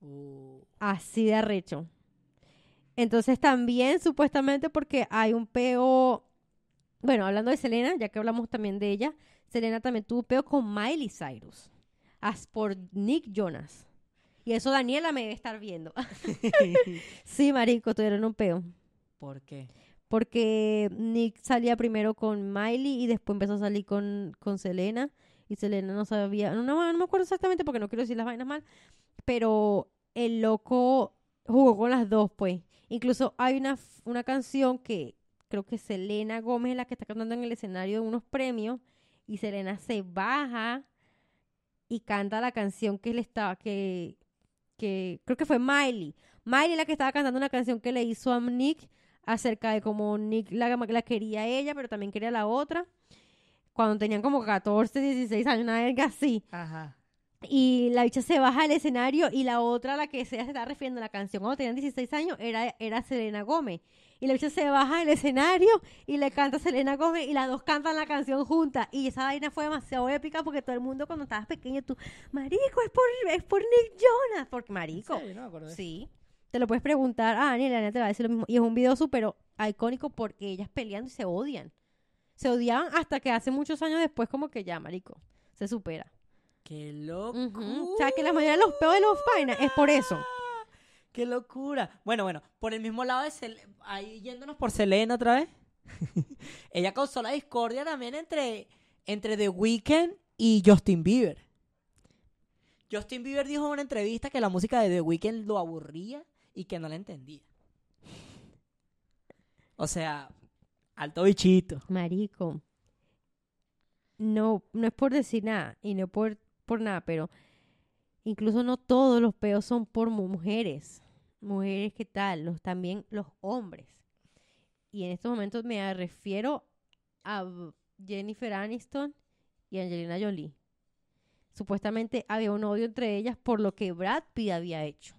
Uh, Así de arrecho. Entonces también supuestamente porque hay un peo, bueno, hablando de Selena, ya que hablamos también de ella, Selena también tuvo peo con Miley Cyrus, as por Nick Jonas. Y eso Daniela me debe estar viendo. sí, marico, tuvieron un peo. ¿Por qué? Porque Nick salía primero con Miley y después empezó a salir con, con Selena. Y Selena no sabía, no, no, no me acuerdo exactamente porque no quiero decir las vainas mal, pero el loco jugó con las dos, pues. Incluso hay una, una canción que creo que Selena Gómez es la que está cantando en el escenario de unos premios y Selena se baja y canta la canción que él estaba, que, que creo que fue Miley. Miley la que estaba cantando una canción que le hizo a Nick acerca de cómo Nick la, la quería ella, pero también quería la otra. Cuando tenían como 14, 16 años, una verga así. Ajá. Y la bicha se baja del escenario y la otra, la que se se está refiriendo a la canción cuando tenían 16 años, era, era Selena Gómez. Y la bicha se baja del escenario y le canta a Selena Gómez y las dos cantan la canción juntas. Y esa vaina fue demasiado épica porque todo el mundo cuando estabas pequeño, tú, marico, es por, es por Nick Jonas. Porque marico, Sí, no me. Te lo puedes preguntar a Ani, la te va a decir lo mismo. Y es un video súper icónico porque ellas peleando y se odian. Se odiaban hasta que hace muchos años después como que ya, marico, se supera. ¡Qué loco! Ujú. O sea, que la mayoría de los peos de los vainas es por eso. ¡Qué locura! Bueno, bueno, por el mismo lado de Sel ahí yéndonos por Selena otra vez. Ella causó la discordia también entre, entre The Weeknd y Justin Bieber. Justin Bieber dijo en una entrevista que la música de The Weeknd lo aburría y que no la entendía. O sea, alto bichito. Marico. No, no es por decir nada y no por, por nada, pero incluso no todos los peos son por mu- mujeres. Mujeres, ¿qué tal? Los, también los hombres. Y en estos momentos me refiero a Jennifer Aniston y Angelina Jolie. Supuestamente había un odio entre ellas por lo que Brad Pitt había hecho.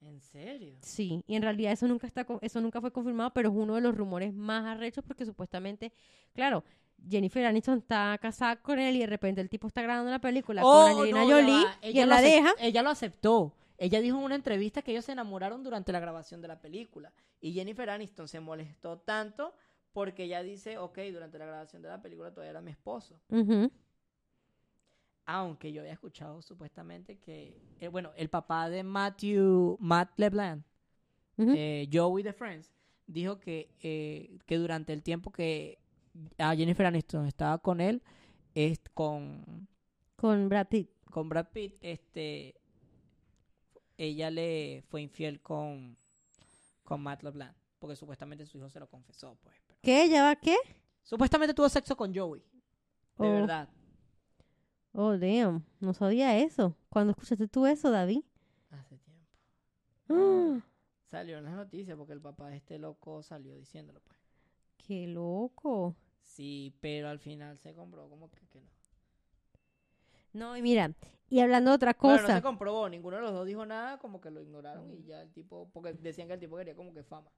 ¿En serio? Sí, y en realidad eso nunca está eso nunca fue confirmado, pero es uno de los rumores más arrechos porque supuestamente, claro, Jennifer Aniston está casada con él y de repente el tipo está grabando una película con Oh, Angelina no, Jolie y él la deja. Ella lo aceptó. Ella dijo en una entrevista que ellos se enamoraron durante la grabación de la película. Y Jennifer Aniston se molestó tanto porque ella dice, ok, durante la grabación de la película todavía era mi esposo. Ujú. Aunque yo había escuchado supuestamente que, eh, bueno, el papá de Matthew, Matt LeBlanc, eh, Joey de Friends, dijo que, eh, que durante el tiempo que a Jennifer Aniston estaba con él, es con, Con Brad Pitt. con Brad Pitt, este, ella le fue infiel con, con Matt LeBlanc, porque supuestamente su hijo se lo confesó, pues. pero- ¿Qué? ¿Ya va qué? Supuestamente tuvo sexo con Joey, de Oh. verdad. Oh, damn. No sabía eso. ¿Cuándo escuchaste tú eso, David? Hace tiempo. Ah, Salió en las noticias porque el papá de este loco salió diciéndolo, pues. ¡Qué loco! Sí, pero al final se comprobó como que, que no. No, y mira, y hablando de otra Bueno, cosa. no se comprobó, ninguno de los dos dijo nada, como que lo ignoraron y ya el tipo, porque decían que el tipo quería como que fama.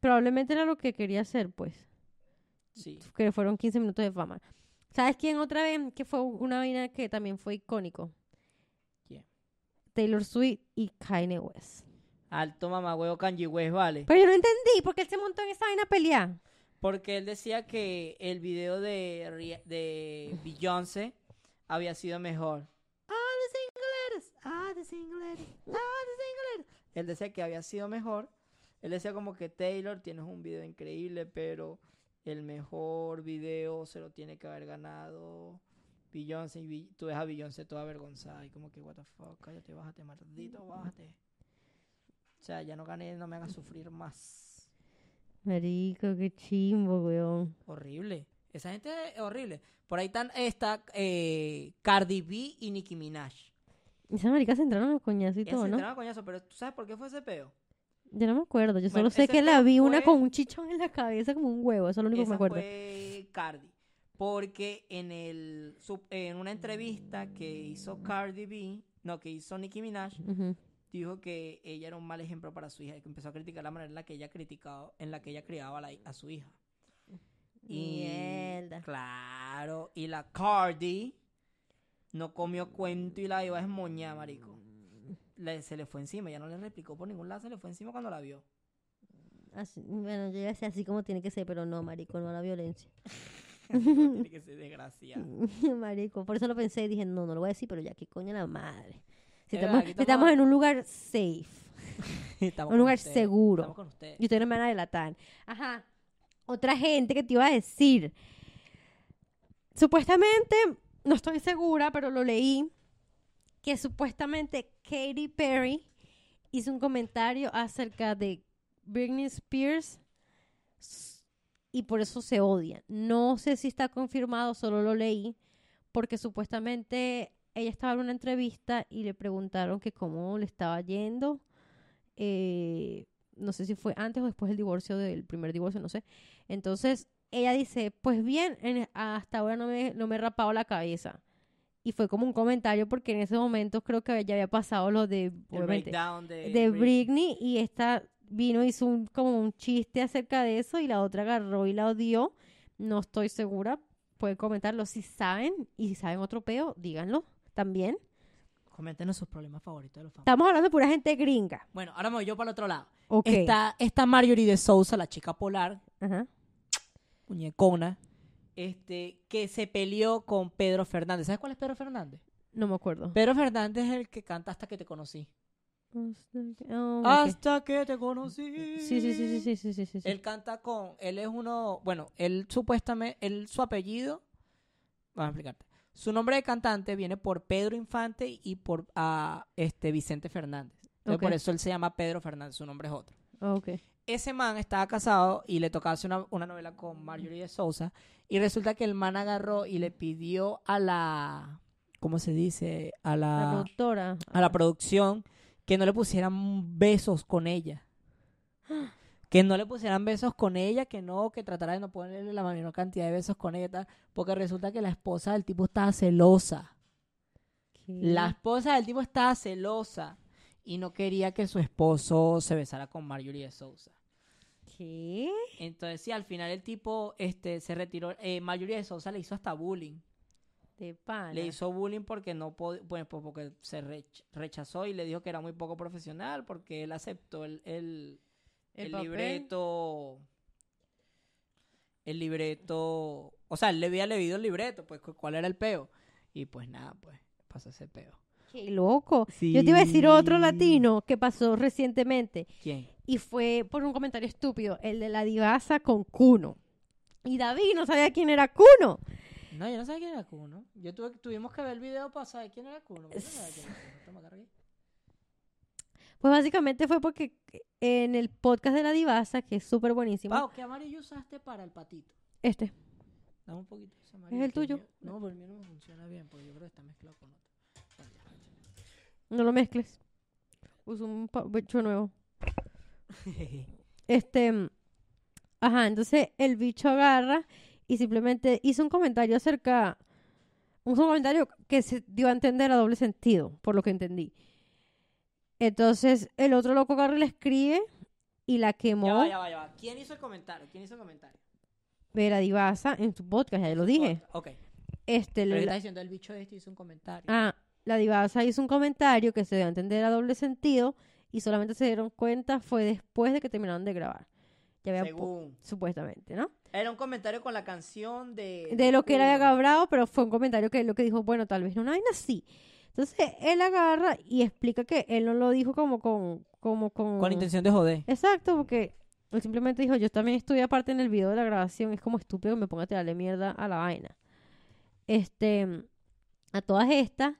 Probablemente era lo que quería hacer, pues. Sí. que fueron 15 minutos de fama. ¿Sabes quién otra vez? Que fue una vaina que también fue icónico. ¿Quién? Taylor Swift y Kanye West. Alto mamagüeo Kanye West, vale. Pero yo no entendí por qué él se montó en esa vaina a pelear. Porque él decía que el video de, de Beyoncé había sido mejor. Ah, the single ah, the single ah, the single letters. Él decía que había sido mejor. Él decía como que Taylor tienes un video increíble, pero el mejor video se lo tiene que haber ganado Beyoncé. Y tú ves a Beyoncé toda avergonzada y como que, what cállate, bájate, maldito, bájate. O sea, ya no gané, no me hagas sufrir más. Marico, qué chimbo, weón. Horrible. Esa gente es horrible. Por ahí están, está eh, Cardi B y Nicki Minaj. Esa marica se entraron los coñazos y Ellas todo, se ¿no? enteraron a coñazo, pero ¿tú sabes por qué fue ese peo? Yo no me acuerdo. Yo Bueno, solo sé ese que la vi una con un chichón en la cabeza como un huevo. Eso es lo único que Esa me acuerdo. fue Cardi. Porque en el en una entrevista que hizo Cardi B, no, que hizo Nicki Minaj, Ujú. Dijo que ella era un mal ejemplo para su hija y que empezó a criticar la manera en la que ella criticado, en la que ella criaba a, la- a su hija. Y Mierda. claro, y la Cardi no comió cuento y la iba a esmoñar, marico. Le- se le fue encima, ya no le replicó por ningún lado, se le fue encima cuando la vio. Así- bueno, yo iba a decir así como tiene que ser, pero no, marico, no a la violencia. Tiene que ser desgraciado. marico, por eso lo pensé y dije, no, no lo voy a decir, pero ya, qué coño la madre. Si Es estamos, verdad, estamos en un lugar safe. Un lugar seguro. Con. Y ustedes no me van a delatar. Ajá. Otra gente que te iba a decir. Supuestamente, no estoy segura, pero lo leí, que supuestamente Katy Perry hizo un comentario acerca de Britney Spears y por eso se odian. No sé si está confirmado, solo lo leí, porque supuestamente ella estaba en una entrevista y le preguntaron que cómo le estaba yendo. eh, no sé si fue antes o después del divorcio, del primer divorcio, no sé. Entonces, ella dice, pues bien, en- hasta ahora no me, no me he rapado la cabeza. Y fue como un comentario porque en ese momento creo que ya había pasado lo de, obviamente, de. Britney y esta vino hizo un, como un chiste acerca de eso y la otra agarró y la odió. No estoy segura, pueden comentarlo si saben y si saben otro peo, díganlo también. Coméntenos sus problemas favoritos de los famosos. Estamos hablando de pura gente gringa. Bueno, ahora me voy yo para el otro lado. Está, está Marjorie de Sousa, la chica polar, Ajá. este, que se peleó con Pedro Fernández. ¿Sabes cuál es Pedro Fernández? No me acuerdo. Pedro Fernández es el que canta Hasta que te conocí. Hasta que oh, te conocí. Sí, sí, sí, sí, sí, sí, sí, Él canta con, él es uno, bueno, él supuestamente, él su apellido, vamos a explicarte. Su nombre de cantante viene por Pedro Infante y por ah, este Vicente Fernández. Entonces. Por eso él se llama Pedro Fernández, su nombre es otro. Ok. Ese man estaba casado y le tocaba hacer una, una novela con Marjorie de Sousa y resulta que el man agarró y le pidió a la, ¿cómo se dice? A La la, productora. a la producción que no le pusieran besos con ella. Que no le pusieran besos con ella, que no, que tratara de no ponerle la menor cantidad de besos con ella, tal, porque resulta que la esposa del tipo estaba celosa. ¿Qué? La esposa del tipo estaba celosa y no quería que su esposo se besara con Marjorie de Sousa. ¿Qué? Entonces, sí, al final el tipo este, se retiró. Eh, Marjorie de Sousa le hizo hasta bullying. De pana. Le hizo bullying porque no bueno, pues porque se rech- rechazó y le dijo que era muy poco profesional porque él aceptó el, el, El el libreto. El libreto. O sea, él le había leído el libreto, pues cu- cuál era el peo. Y pues nada, pues pasó ese peo. Qué loco. Yo te iba a decir otro latino que pasó recientemente ¿Quién? y fue por un comentario estúpido, el de la divasa con Cuno. Y David no sabía quién era Cuno. No, yo no sabía quién era Kuno. Yo tuve, tuvimos que ver el video para saber quién era Kuno. Yo no sabía quién era Kuno. Toma, carga ahí. Pues básicamente fue porque en el podcast de la divasa, que es súper buenísimo, Pau, ¿qué amarillo usaste para el patito? este, Dame un poquito de ese amarillo. el que tuyo? no, pero el mío no me funciona bien, porque yo creo que está mezclado con otro. No lo mezcles. Uso un bicho nuevo. Este, ajá, entonces el bicho agarra y simplemente hizo un comentario acerca, un comentario que se dio a entender a doble sentido, por lo que entendí. Entonces el otro loco agarra y le escribe y la quemó Ya va, ya va, ya va. ¿Quién hizo el comentario? ¿Quién hizo el comentario? Vera Divasa en su podcast, ya lo dije. Ok. Este, Pero le- estás diciendo el bicho este hizo un comentario. ah, la Divasa hizo un comentario que se dio a entender a doble sentido y solamente se dieron cuenta fue después de que terminaron de grabar. Ya había Según. supuestamente, ¿no? Era un comentario con la canción de. de lo que Kuno. había grabado, pero fue un comentario que lo que dijo, bueno, tal vez no una vaina así. Entonces él agarra y explica que él no lo dijo como con, como con, Con intención de joder. Exacto, porque él simplemente dijo, yo también estuve aparte en el video de la grabación, es como estúpido que me ponga a tirarle mierda a la vaina. Este, a todas estas,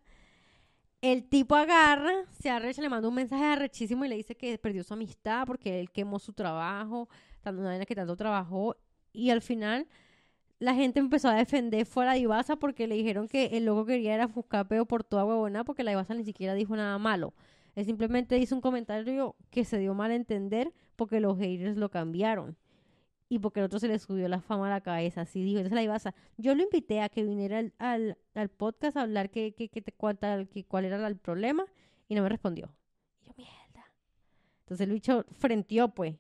el tipo agarra, se arrecha, le manda un mensaje arrechísimo y le dice que perdió su amistad porque él quemó su trabajo, tanto una vaina que tanto trabajó, y al final la gente empezó a defender fuera de Ibasa porque le dijeron que el loco quería era buscar peo por toda huevona porque la Ibasa ni siquiera dijo nada malo. Él simplemente hizo un comentario que se dio mal a entender porque los haters lo cambiaron. Y porque el otro se le subió la fama a la cabeza. Así dijo. Entonces la Ibasa, yo lo invité a que viniera al, al, al podcast a hablar que, que, que te cuenta que, cuál era el problema y no me respondió. Y yo, mierda. Entonces el bicho frenteó, pues.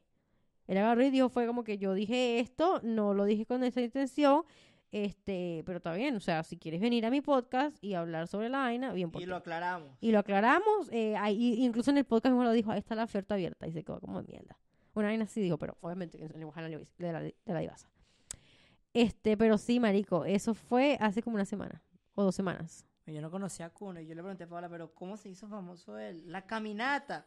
Él agarró y dijo, fue como que yo dije esto, no lo dije con esa intención, este, pero está bien, o sea, si quieres venir a mi podcast y hablar sobre la vaina, bien por Y lo aclaramos. Y lo aclaramos, eh, ahí- incluso en el podcast mismo lo dijo, ahí está la oferta abierta, y se quedó como de mierda. Una vaina así dijo, pero obviamente en el lenguaje de la, de la divasa. Este, pero sí, marico, eso fue hace como una semana, o dos semanas. Yo no conocía a Cuno y yo le pregunté a Paola, pero ¿cómo se hizo famoso él? La caminata.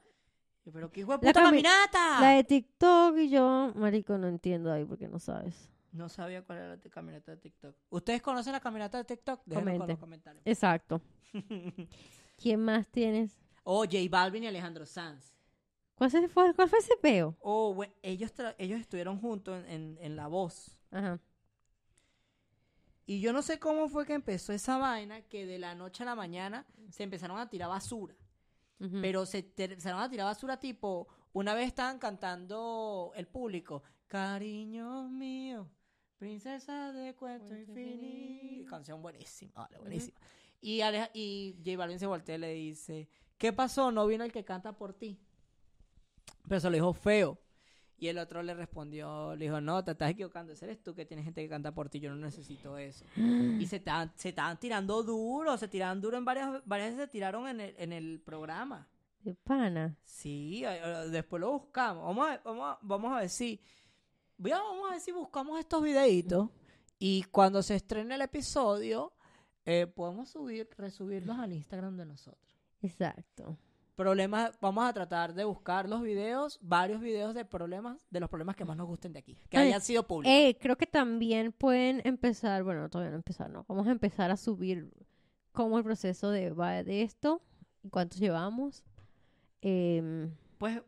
Pero qué hijo de La puta caminata. La de TikTok y yo, marico, no entiendo ahí porque no sabes. No sabía cuál era la caminata de TikTok. ¿Ustedes conocen la caminata de TikTok? Déjenlo con los comentarios. Exacto. ¿Quién más tienes? oh, J Balvin y Alejandro Sanz. ¿Cuál, fue, cuál fue ese peo? Oh, bueno, ellos, ellos estuvieron juntos en, en- en La Voz. Ajá. Y yo no sé cómo fue que empezó esa vaina que de la noche a la mañana se empezaron a tirar basura. Pero se te- empezaron a tirar basura tipo, una vez estaban cantando el público, cariño mío, princesa de cuento Cuento infinito. infinito. Canción buenísima, vale, buenísima. Y, Aleja- y J Balvin se voltea y le dice, ¿qué pasó? No vino el que canta por ti. Pero se lo dijo feo. Y el otro le respondió, le dijo, no, te estás equivocando, ese eres tú que tienes gente que canta por ti, yo no necesito eso. Y se estaban, se estaban tirando duro, se tiraban duro en varias, varias veces se tiraron en el, en el programa. De pana. Sí, después lo buscamos. Vamos a, vamos a, vamos a ver si. voy a- vamos a ver si buscamos estos videitos. Y cuando se estrene el episodio, eh, podemos subir, resubirlos al Instagram de nosotros. Exacto. Problemas, vamos a tratar de buscar los videos, varios videos de problemas, de los problemas que más nos gusten de aquí. Que Ay, hayan sido públicos. Eh, creo que también pueden empezar, bueno, todavía no empezar, ¿no? Vamos a empezar a subir cómo el proceso de, va de esto, cuántos llevamos. Em, Pues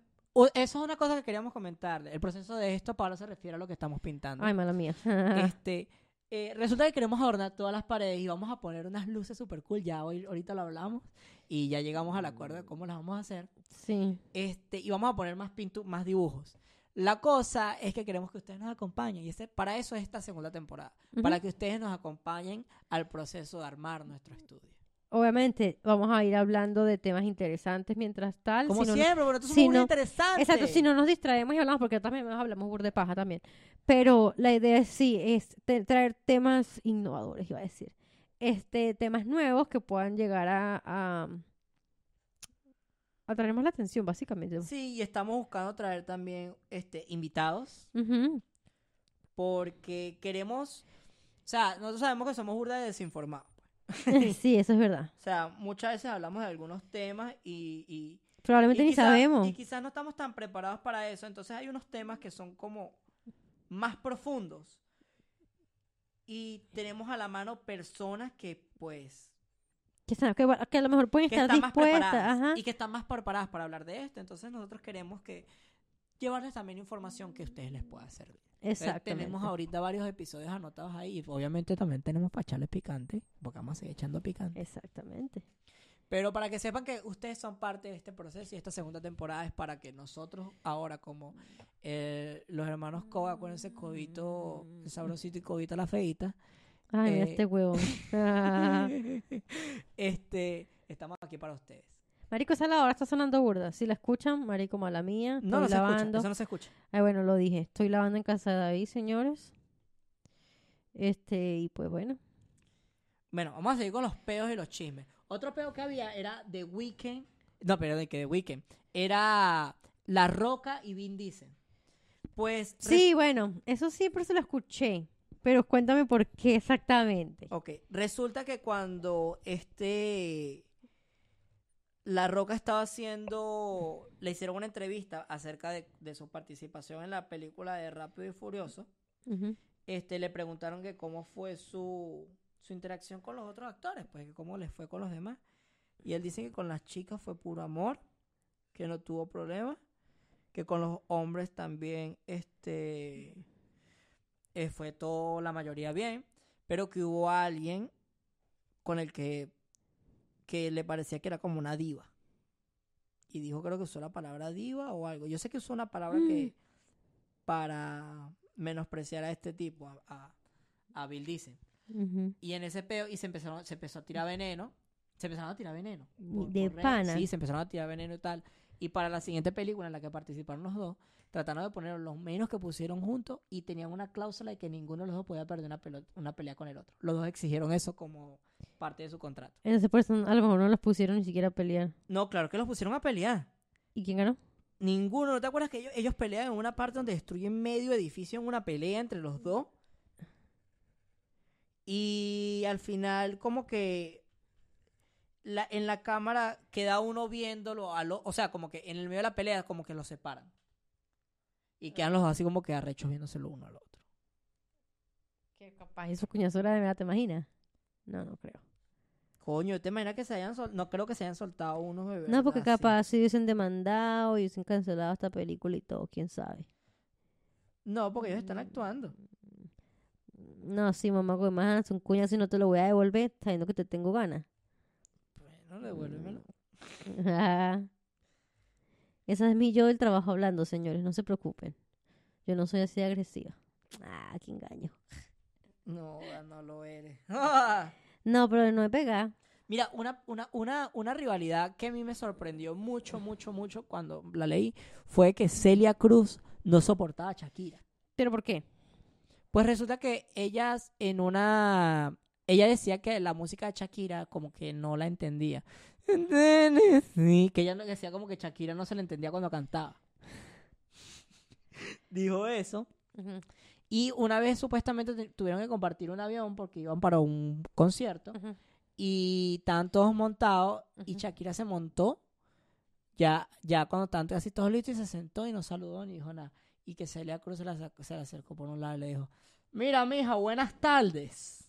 eso es una cosa que queríamos comentar. El proceso de esto, Pablo se refiere a lo que estamos pintando. ay, mala mía. Este, eh, resulta que queremos adornar todas las paredes y vamos a poner unas luces super cool. Ya hoy, ahorita lo hablamos y ya llegamos al acuerdo de cómo las vamos a hacer. sí. Este, y vamos a poner más pintu más dibujos. La cosa es que queremos que ustedes nos acompañen y ese, para eso es esta segunda temporada. Para Ujú. que ustedes nos acompañen al proceso de armar nuestro estudio. Obviamente, vamos a ir hablando de temas interesantes mientras tal. Como si no- siempre, pero esto es si muy no- interesante. Exacto, si no nos distraemos y hablamos, porque también nos hablamos burde paja también. Pero la idea es, sí, es traer temas innovadores, iba a decir. Este, temas nuevos que puedan llegar a, a, más la atención, básicamente. Sí, y estamos buscando traer también este, invitados porque queremos, o sea, nosotros sabemos que somos burda de desinformados. sí, eso es verdad. O sea, muchas veces hablamos de algunos temas y, y, Probablemente y ni quizá- sabemos. y quizás no estamos tan preparados para eso. Entonces hay unos temas que son como más profundos y tenemos a la mano personas que pues Que, a lo mejor pueden que estar dispuestas. Ajá. y que están más preparadas para hablar de esto. Entonces nosotros queremos que llevarles también información que a ustedes les pueda servir. Entonces, Exactamente. Tenemos ahorita varios episodios anotados ahí y obviamente también tenemos para echarle picante, porque vamos a seguir echando picante. Exactamente. Pero para que sepan que ustedes son parte de este proceso y esta segunda temporada es para que nosotros ahora como eh, los hermanos Coba con ese codito el sabrosito y codito la feita, Ay, Eh, este huevo. Ah. este, estamos aquí para ustedes. Marico, esa lavadora está sonando burda. Si la escuchan, marico, mala mía. No, no estoy se escucha, lavando. eso no se escucha. Ay, bueno, lo dije. Estoy lavando en casa de David, señores. Este, y pues bueno. Bueno, vamos a seguir con los peos y los chismes. Otro peo que había era The Weeknd. No, pero de que The Weeknd. Era La Roca y Vin Diesel. Pues. Sí, bueno, eso siempre se lo escuché. Pero cuéntame por qué exactamente. Ok, resulta que cuando este La Roca estaba haciendo, le hicieron una entrevista acerca de, de su participación en la película de Rápido y Furioso, este le preguntaron que cómo fue su, su interacción con los otros actores, pues que cómo les fue con los demás. Y él dice que con las chicas fue puro amor, que no tuvo problemas, que con los hombres también este eh, fue todo la mayoría bien, pero que hubo alguien con el que que le parecía que era como una diva. Y dijo creo que usó la palabra diva o algo. Yo sé que usó una palabra que para menospreciar a este tipo, a, a, a Bill Diesel. Ujú. Y en ese peo, y se empezaron, se empezó a tirar veneno. Se empezaron a tirar veneno. De redes. pana. Sí, se empezaron a tirar veneno y tal. Y para la siguiente película en la que participaron los dos, trataron de poner los menos que pusieron juntos y tenían una cláusula de que ninguno de los dos podía perder una, pelea con el otro. Los dos exigieron eso como parte de su contrato. Entonces, por eso a lo mejor no los pusieron ni siquiera a pelear. No, claro que los pusieron a pelear. ¿Y quién ganó? Ninguno, ¿no te acuerdas que ellos, ellos pelean en una parte donde destruyen medio edificio en una pelea entre los dos? Y al final como que la, en la cámara queda uno viéndolo, a lo, o sea, como que en el medio de la pelea como que los separan. Y quedan los dos así como que arrechos viéndoselo uno al otro. Que capaz esos cuñazos de verdad, ¿te imaginas? No, no creo. Coño, ¿te imaginas que se hayan sol- No creo que se hayan soltado unos bebés. No, porque capaz si hubiesen demandado y hubiesen cancelado esta película y todo, quién sabe. No, porque ellos están actuando. No, sí, mamá, porque más un cuñazo y no te lo voy a devolver sabiendo que te tengo ganas. Bueno, devuélvemelo. Ajá. Esa es mi yo del trabajo hablando, señores, no se preocupen. Yo no soy así agresiva. Ah, qué engaño. No, no lo eres. No, pero no he pegado. Mira, una, una, una, una rivalidad que a mí me sorprendió mucho, mucho, mucho cuando la leí fue que Celia Cruz no soportaba a Shakira. ¿Pero por qué? Pues resulta que ellas en una... Ella decía que la música de Shakira como que no la entendía. Sí, que ella decía como que Shakira no se le entendía cuando cantaba. Dijo eso. Y una vez supuestamente te- tuvieron que compartir un avión porque iban para un concierto. Y estaban todos montados y. Shakira se montó. Ya, ya cuando estaban casi todos listos y se sentó y no saludó ni dijo nada. Y que Celia Cruz se la, se le acercó por un lado y le dijo, mira mija, buenas tardes.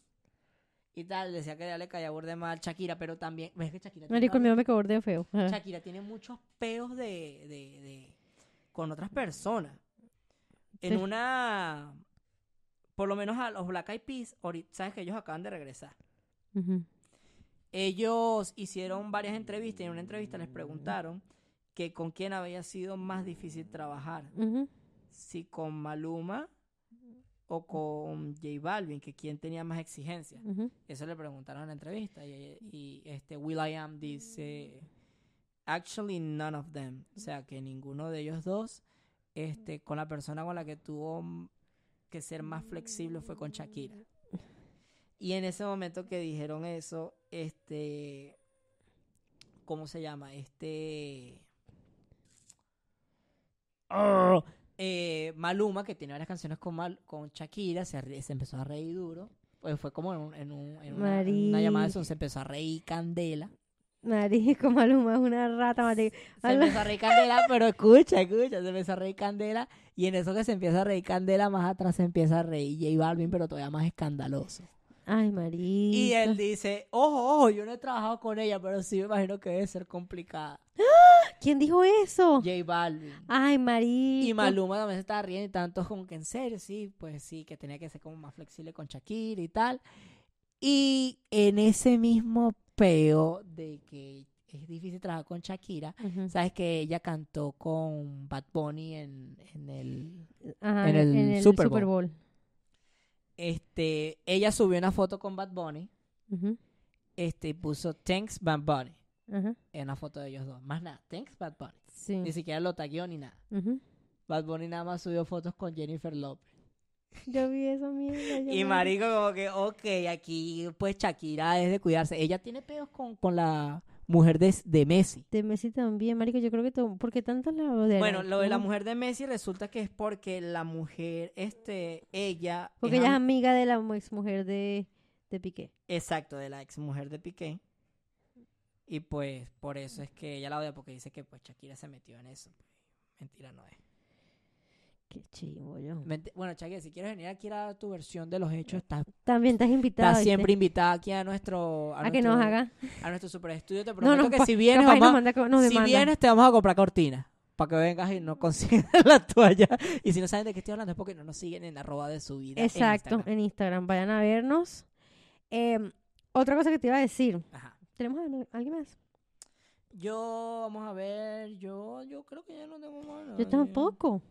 Y tal, decía que le caía burde mal Shakira, pero también, ves que Shakira Marico, el mío me feo. Ajá. Shakira tiene muchos peos de, de, de- con otras personas. En Sí. una, por lo menos a los Black Eyed Peas, ahorita, sabes que ellos acaban de regresar. Ellos hicieron varias entrevistas y en una entrevista les preguntaron que con quién había sido más difícil trabajar, si con Maluma o con J Balvin, que quién tenía más exigencias. Ujú. Eso le preguntaron en la entrevista y, y este Will I Am dice actually none of them, o sea que ninguno de ellos dos este con la persona con la que tuvo que ser más flexible fue con Shakira. Y en ese momento que dijeron eso, este ¿cómo se llama? Este Ah, eh, Maluma, que tiene varias canciones con, Mal- con Shakira, se, se empezó a reír duro. Pues fue como en, un- en un- en una, llamada de Zoom, se empezó a reír candela. Marico, Maluma es una rata, marico. Se empezó a reír candela, pero escucha, escucha, se empezó a reír candela. Y en eso que se empieza a reír candela, más atrás se empieza a reír J Balvin, pero todavía más escandaloso. Ay, marico. Y él dice, ojo, ojo, yo no he trabajado con ella, pero sí me imagino que debe ser complicada. ¿Quién dijo eso? J Balvin. Ay, marico. Y Maluma también se estaba riendo y tanto como que en serio, sí, pues sí, que tenía que ser como más flexible con Shakira y tal. Y en ese mismo peo de que es difícil trabajar con Shakira, sabes que ella cantó con Bad Bunny en, en el Ajá, en el Super Bowl. Bowl. este ella subió una foto con Bad Bunny, Ujú, este y puso Thanks Bad Bunny ajá, en una foto de ellos dos. Más nada, Thanks Bad Bunny. Sí. Ni siquiera lo tagueó ni nada. Ujú. Bad Bunny nada más subió fotos con Jennifer Lopez. Yo vi esa mierda. Y marico como que, ok, aquí pues Shakira es de cuidarse. Ella tiene peos con, con la mujer de, de Messi. De Messi también, marico. Yo creo que... todo- ¿Por qué tanto la de Bueno, lo de la mujer de Messi resulta que es porque la mujer, este, ella... Porque es ella es am- amiga de la ex mujer de, de Piqué. Exacto, de la ex mujer de Piqué. Y pues por eso es que ella la odia porque dice que pues Shakira se metió en eso. Mentira no es. Qué chivo yo. Bueno, Shakira, si quieres venir aquí a dar tu versión de los hechos, estás, También estás invitado. estás ¿viste? siempre invitada aquí a nuestro... A que nos haga. A nuestro super estudio. Te No, prometo no, que pa- si vienes, vamos manda si vienes, te vamos a comprar cortinas. Para que vengas y no consigas la toalla. Y si no saben de qué estoy hablando es porque no nos siguen en arroba de su vida. en Exacto, Instagram. en Instagram. Vayan a vernos. Eh, otra cosa que te iba a decir. Ajá. ¿Tenemos a- alguien más? Yo, vamos a ver, yo, yo creo que ya no tengo más. Yo nadie. tampoco.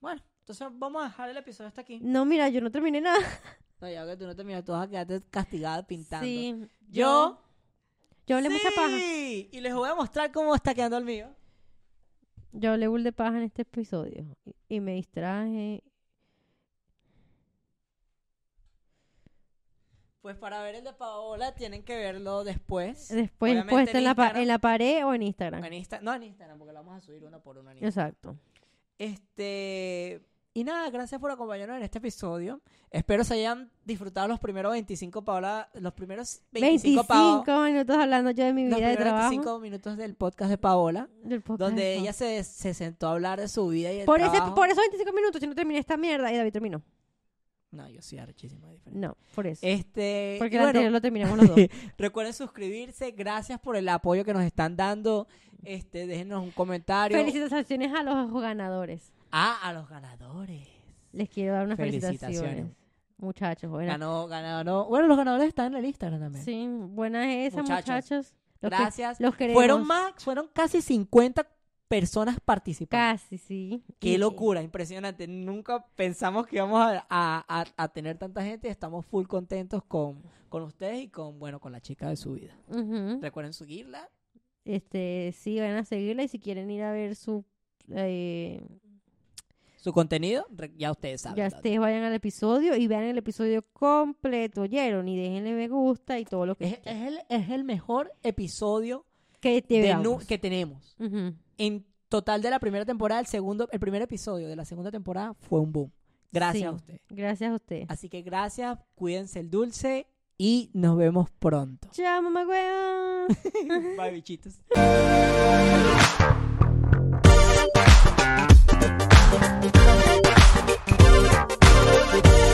Bueno, entonces vamos a dejar el episodio hasta aquí. No, mira, yo no terminé nada. No, ya que tú no terminas, tú vas a quedarte castigada pintando. Sí. Yo. Yo hablé mucha paja. Sí, Y les voy a mostrar cómo está quedando el mío. Yo hablé bull de paja en este episodio. Y, y me distraje. Pues para ver el de Paola tienen que verlo después. Después puesta en, en la, en la pared o en Instagram. En Insta- no en Instagram, porque lo vamos a subir uno por uno en Instagram. Exacto. Este. y nada, gracias por acompañarnos en este episodio. Espero se hayan disfrutado los primeros 25 Paola, los primeros 25, 25 Pao- minutos hablando yo de mi los vida de trabajo. 25 minutos del podcast de Paola, del podcast donde de ella se, se sentó a hablar de su vida y el Por, ese, trabajo. por esos 25 minutos yo no terminé esta mierda y David terminó. No, yo sí, archísimo diferente. No, por eso. Este, Porque el bueno, anterior lo terminamos los dos. recuerden suscribirse, gracias por el apoyo que nos están dando. Este, déjenos un comentario. Felicitaciones a los ganadores. Ah, a los ganadores. Les quiero dar unas Felicitaciones. felicitaciones. Muchachos, buenas. Ganó, ganó. Bueno, los ganadores están en el Instagram también. Sí, buenas esas, Muchachos, muchachos. Los que- Gracias. los queremos. Fueron más, fueron casi 50 personas participando. Casi, sí. Qué locura, impresionante. Nunca pensamos que íbamos a, a- a- tener tanta gente. Estamos full contentos con, con ustedes y con, bueno, con la chica de su vida. Recuerden seguirla. Este, sí, van a seguirla y si quieren ir a ver su... eh, Su contenido, ya ustedes saben. ya ustedes vayan al episodio y vean el episodio completo, ¿oyeron? Y déjenle me gusta y todo lo que... Es, es el, es el mejor episodio que te de que tenemos. Ujú en total de la primera temporada, el segundo, el primer episodio de la segunda temporada fue un boom. Gracias a usted. Gracias a usted. Así que gracias, cuídense el dulce y nos vemos pronto. Chao, mamá Bye, bichitos.